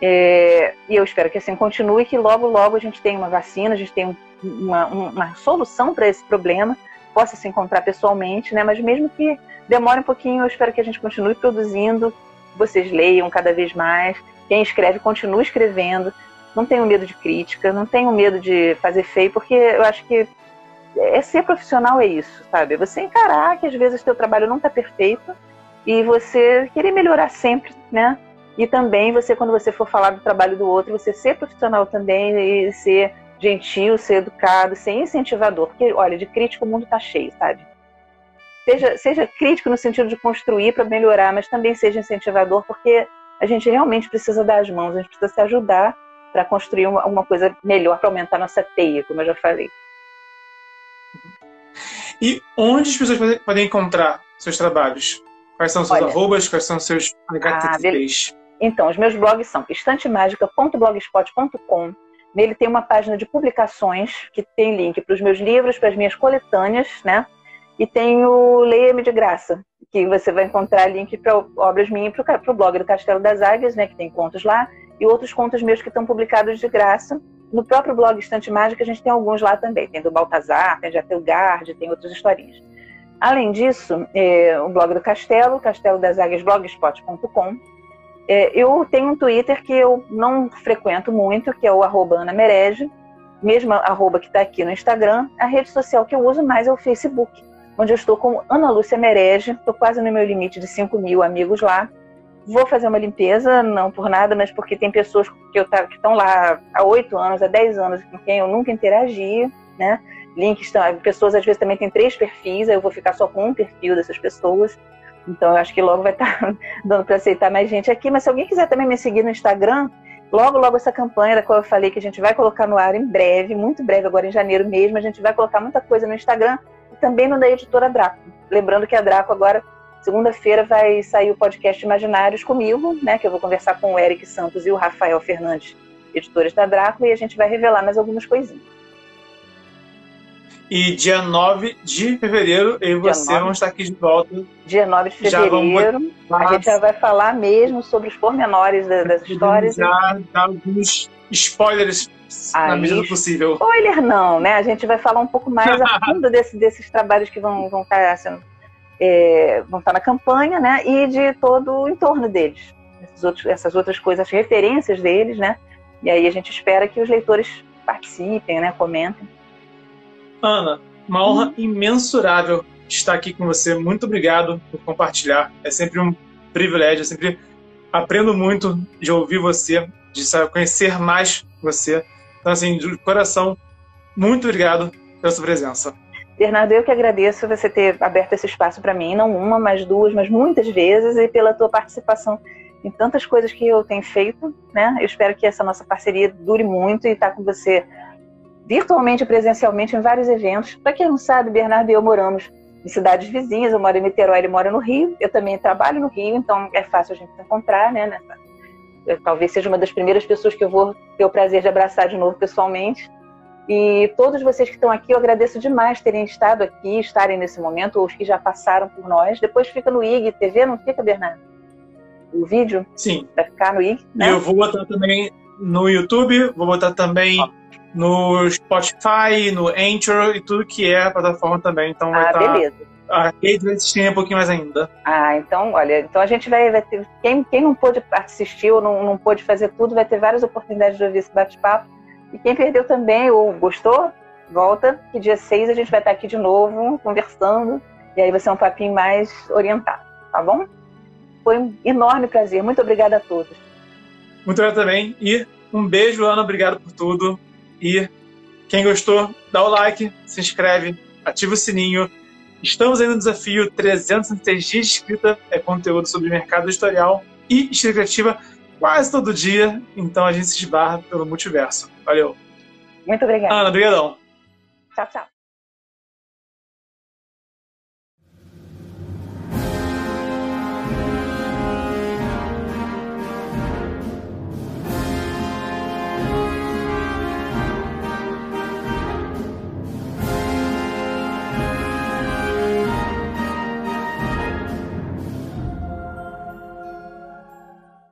É, e eu espero que assim continue, que logo, logo a gente tenha uma vacina, a gente tenha uma, uma solução para esse problema, possa se encontrar pessoalmente, né? Mas mesmo que demore um pouquinho, eu espero que a gente continue produzindo, vocês leiam cada vez mais. Quem escreve, continue escrevendo. Não tenham medo de crítica, não tenham medo de fazer feio, porque eu acho que é ser profissional é isso, sabe? Você encarar que às vezes o seu trabalho não está perfeito e você querer melhorar sempre, né? E também você, quando você for falar do trabalho do outro, você ser profissional também e ser gentil, ser educado, ser incentivador. Porque, olha, de crítico o mundo está cheio, sabe? seja, seja crítico no sentido de construir para melhorar, mas também seja incentivador, porque a gente realmente precisa dar as mãos, a gente precisa se ajudar para construir uma, uma, coisa melhor, para aumentar nossa teia, como eu já falei. E onde as pessoas podem encontrar seus trabalhos? Quais são os seus Olha, arrobas? Quais são os seus HTTPs? Ah, então, os meus blogs são estantemagica.blogspot.com. Nele tem uma página de publicações que tem link para os meus livros, para as minhas coletâneas, né? E tem o Leia-me de Graça, que você vai encontrar link para obras minhas para o blog do Castelo das Águias, né, que tem contos lá, e outros contos meus que estão publicados de graça. No próprio blog Estante Mágica, a gente tem alguns lá também. Tem do Baltazar, tem de Atelgard, tem outras historinhas. Além disso, é, o blog do Castelo, Castelo das Águias, blogspot.com. É, eu tenho um Twitter que eu não frequento muito, que é o arroba Ana Merege, mesma arroba que está aqui no Instagram. A rede social que eu uso mais é o Facebook onde eu estou com Ana Lúcia Merege, estou quase no meu limite de 5 mil amigos lá. Vou fazer uma limpeza, não por nada, mas porque tem pessoas que eu que estão lá há 8 anos, há 10 anos, com quem eu nunca interagi, né? Links, pessoas às vezes também têm três perfis, aí eu vou ficar só com um perfil dessas pessoas. Então eu acho que logo vai estar tá (laughs) dando para aceitar mais gente aqui. Mas se alguém quiser também me seguir no Instagram, logo, logo essa campanha da qual eu falei que a gente vai colocar no ar em breve, muito breve, agora em janeiro mesmo, a gente vai colocar muita coisa no Instagram e também no da editora Draco. Lembrando que a Draco agora, segunda-feira, vai sair o podcast Imaginários comigo, né? Que eu vou conversar com o Eric Santos e o Rafael Fernandes, editores da Draco, e a gente vai revelar mais algumas coisinhas. E dia 9 de fevereiro, eu e você vamos estar aqui de volta. Dia 9 de fevereiro, vamos... a gente já vai falar mesmo sobre os pormenores das, histórias. Já dar alguns spoilers Aí, na medida do possível. Spoiler não, né? A gente vai falar um pouco mais a fundo (laughs) desse, desses trabalhos que vão, vão estar sendo, é, vão estar na campanha, né? E de todo o entorno deles. Outros, essas outras coisas, as referências deles, né? E aí a gente espera que os leitores participem, né? Comentem. Ana, uma honra hum. imensurável estar aqui com você. Muito obrigado por compartilhar. É sempre um privilégio, eu sempre aprendo muito de ouvir você, de conhecer mais você. Então, assim, de coração, muito obrigado pela sua presença. Bernardo, eu que agradeço você ter aberto esse espaço para mim, não uma, mas duas, mas muitas vezes, e pela tua participação em tantas coisas que eu tenho feito, né? Eu espero que essa nossa parceria dure muito e estar tá com você virtualmente e presencialmente em vários eventos. Para quem não sabe, Bernardo e eu moramos em cidades vizinhas. Eu moro em Niterói, ele mora no Rio. Eu também trabalho no Rio, então é fácil a gente encontrar, né? Eu, talvez seja uma das primeiras pessoas que eu vou ter o prazer de abraçar de novo pessoalmente. E todos vocês que estão aqui, eu agradeço demais terem estado aqui, estarem nesse momento, ou os que já passaram por nós. Depois fica no IG TV, não fica, Bernardo? O vídeo? Sim. Vai ficar no IG, né? Eu vou botar também no YouTube, vou botar também no Spotify, no Anchor e tudo que é a plataforma também. Então vai ah, estar. Tá beleza. A rede vai existir um pouquinho mais ainda. Ah, então, olha, então a gente vai, vai ter. Quem, quem não pôde assistir ou não, não pôde fazer tudo, vai ter várias oportunidades de ouvir esse bate-papo. E quem perdeu também ou gostou, volta, que dia 6 a gente vai estar aqui de novo, conversando. E aí vai ser um papinho mais orientado, tá bom? Foi um enorme prazer. Muito obrigada a todos. Muito obrigado também. E um beijo, Ana. Obrigado por tudo. E quem gostou, dá o like, se inscreve, ativa o sininho. Estamos aí no desafio 306 dias de escrita, é conteúdo sobre mercado editorial e escrita criativa quase todo dia, então a gente se esbarra pelo multiverso. Valeu. Muito obrigada. Ana, obrigadão. Tchau, tchau.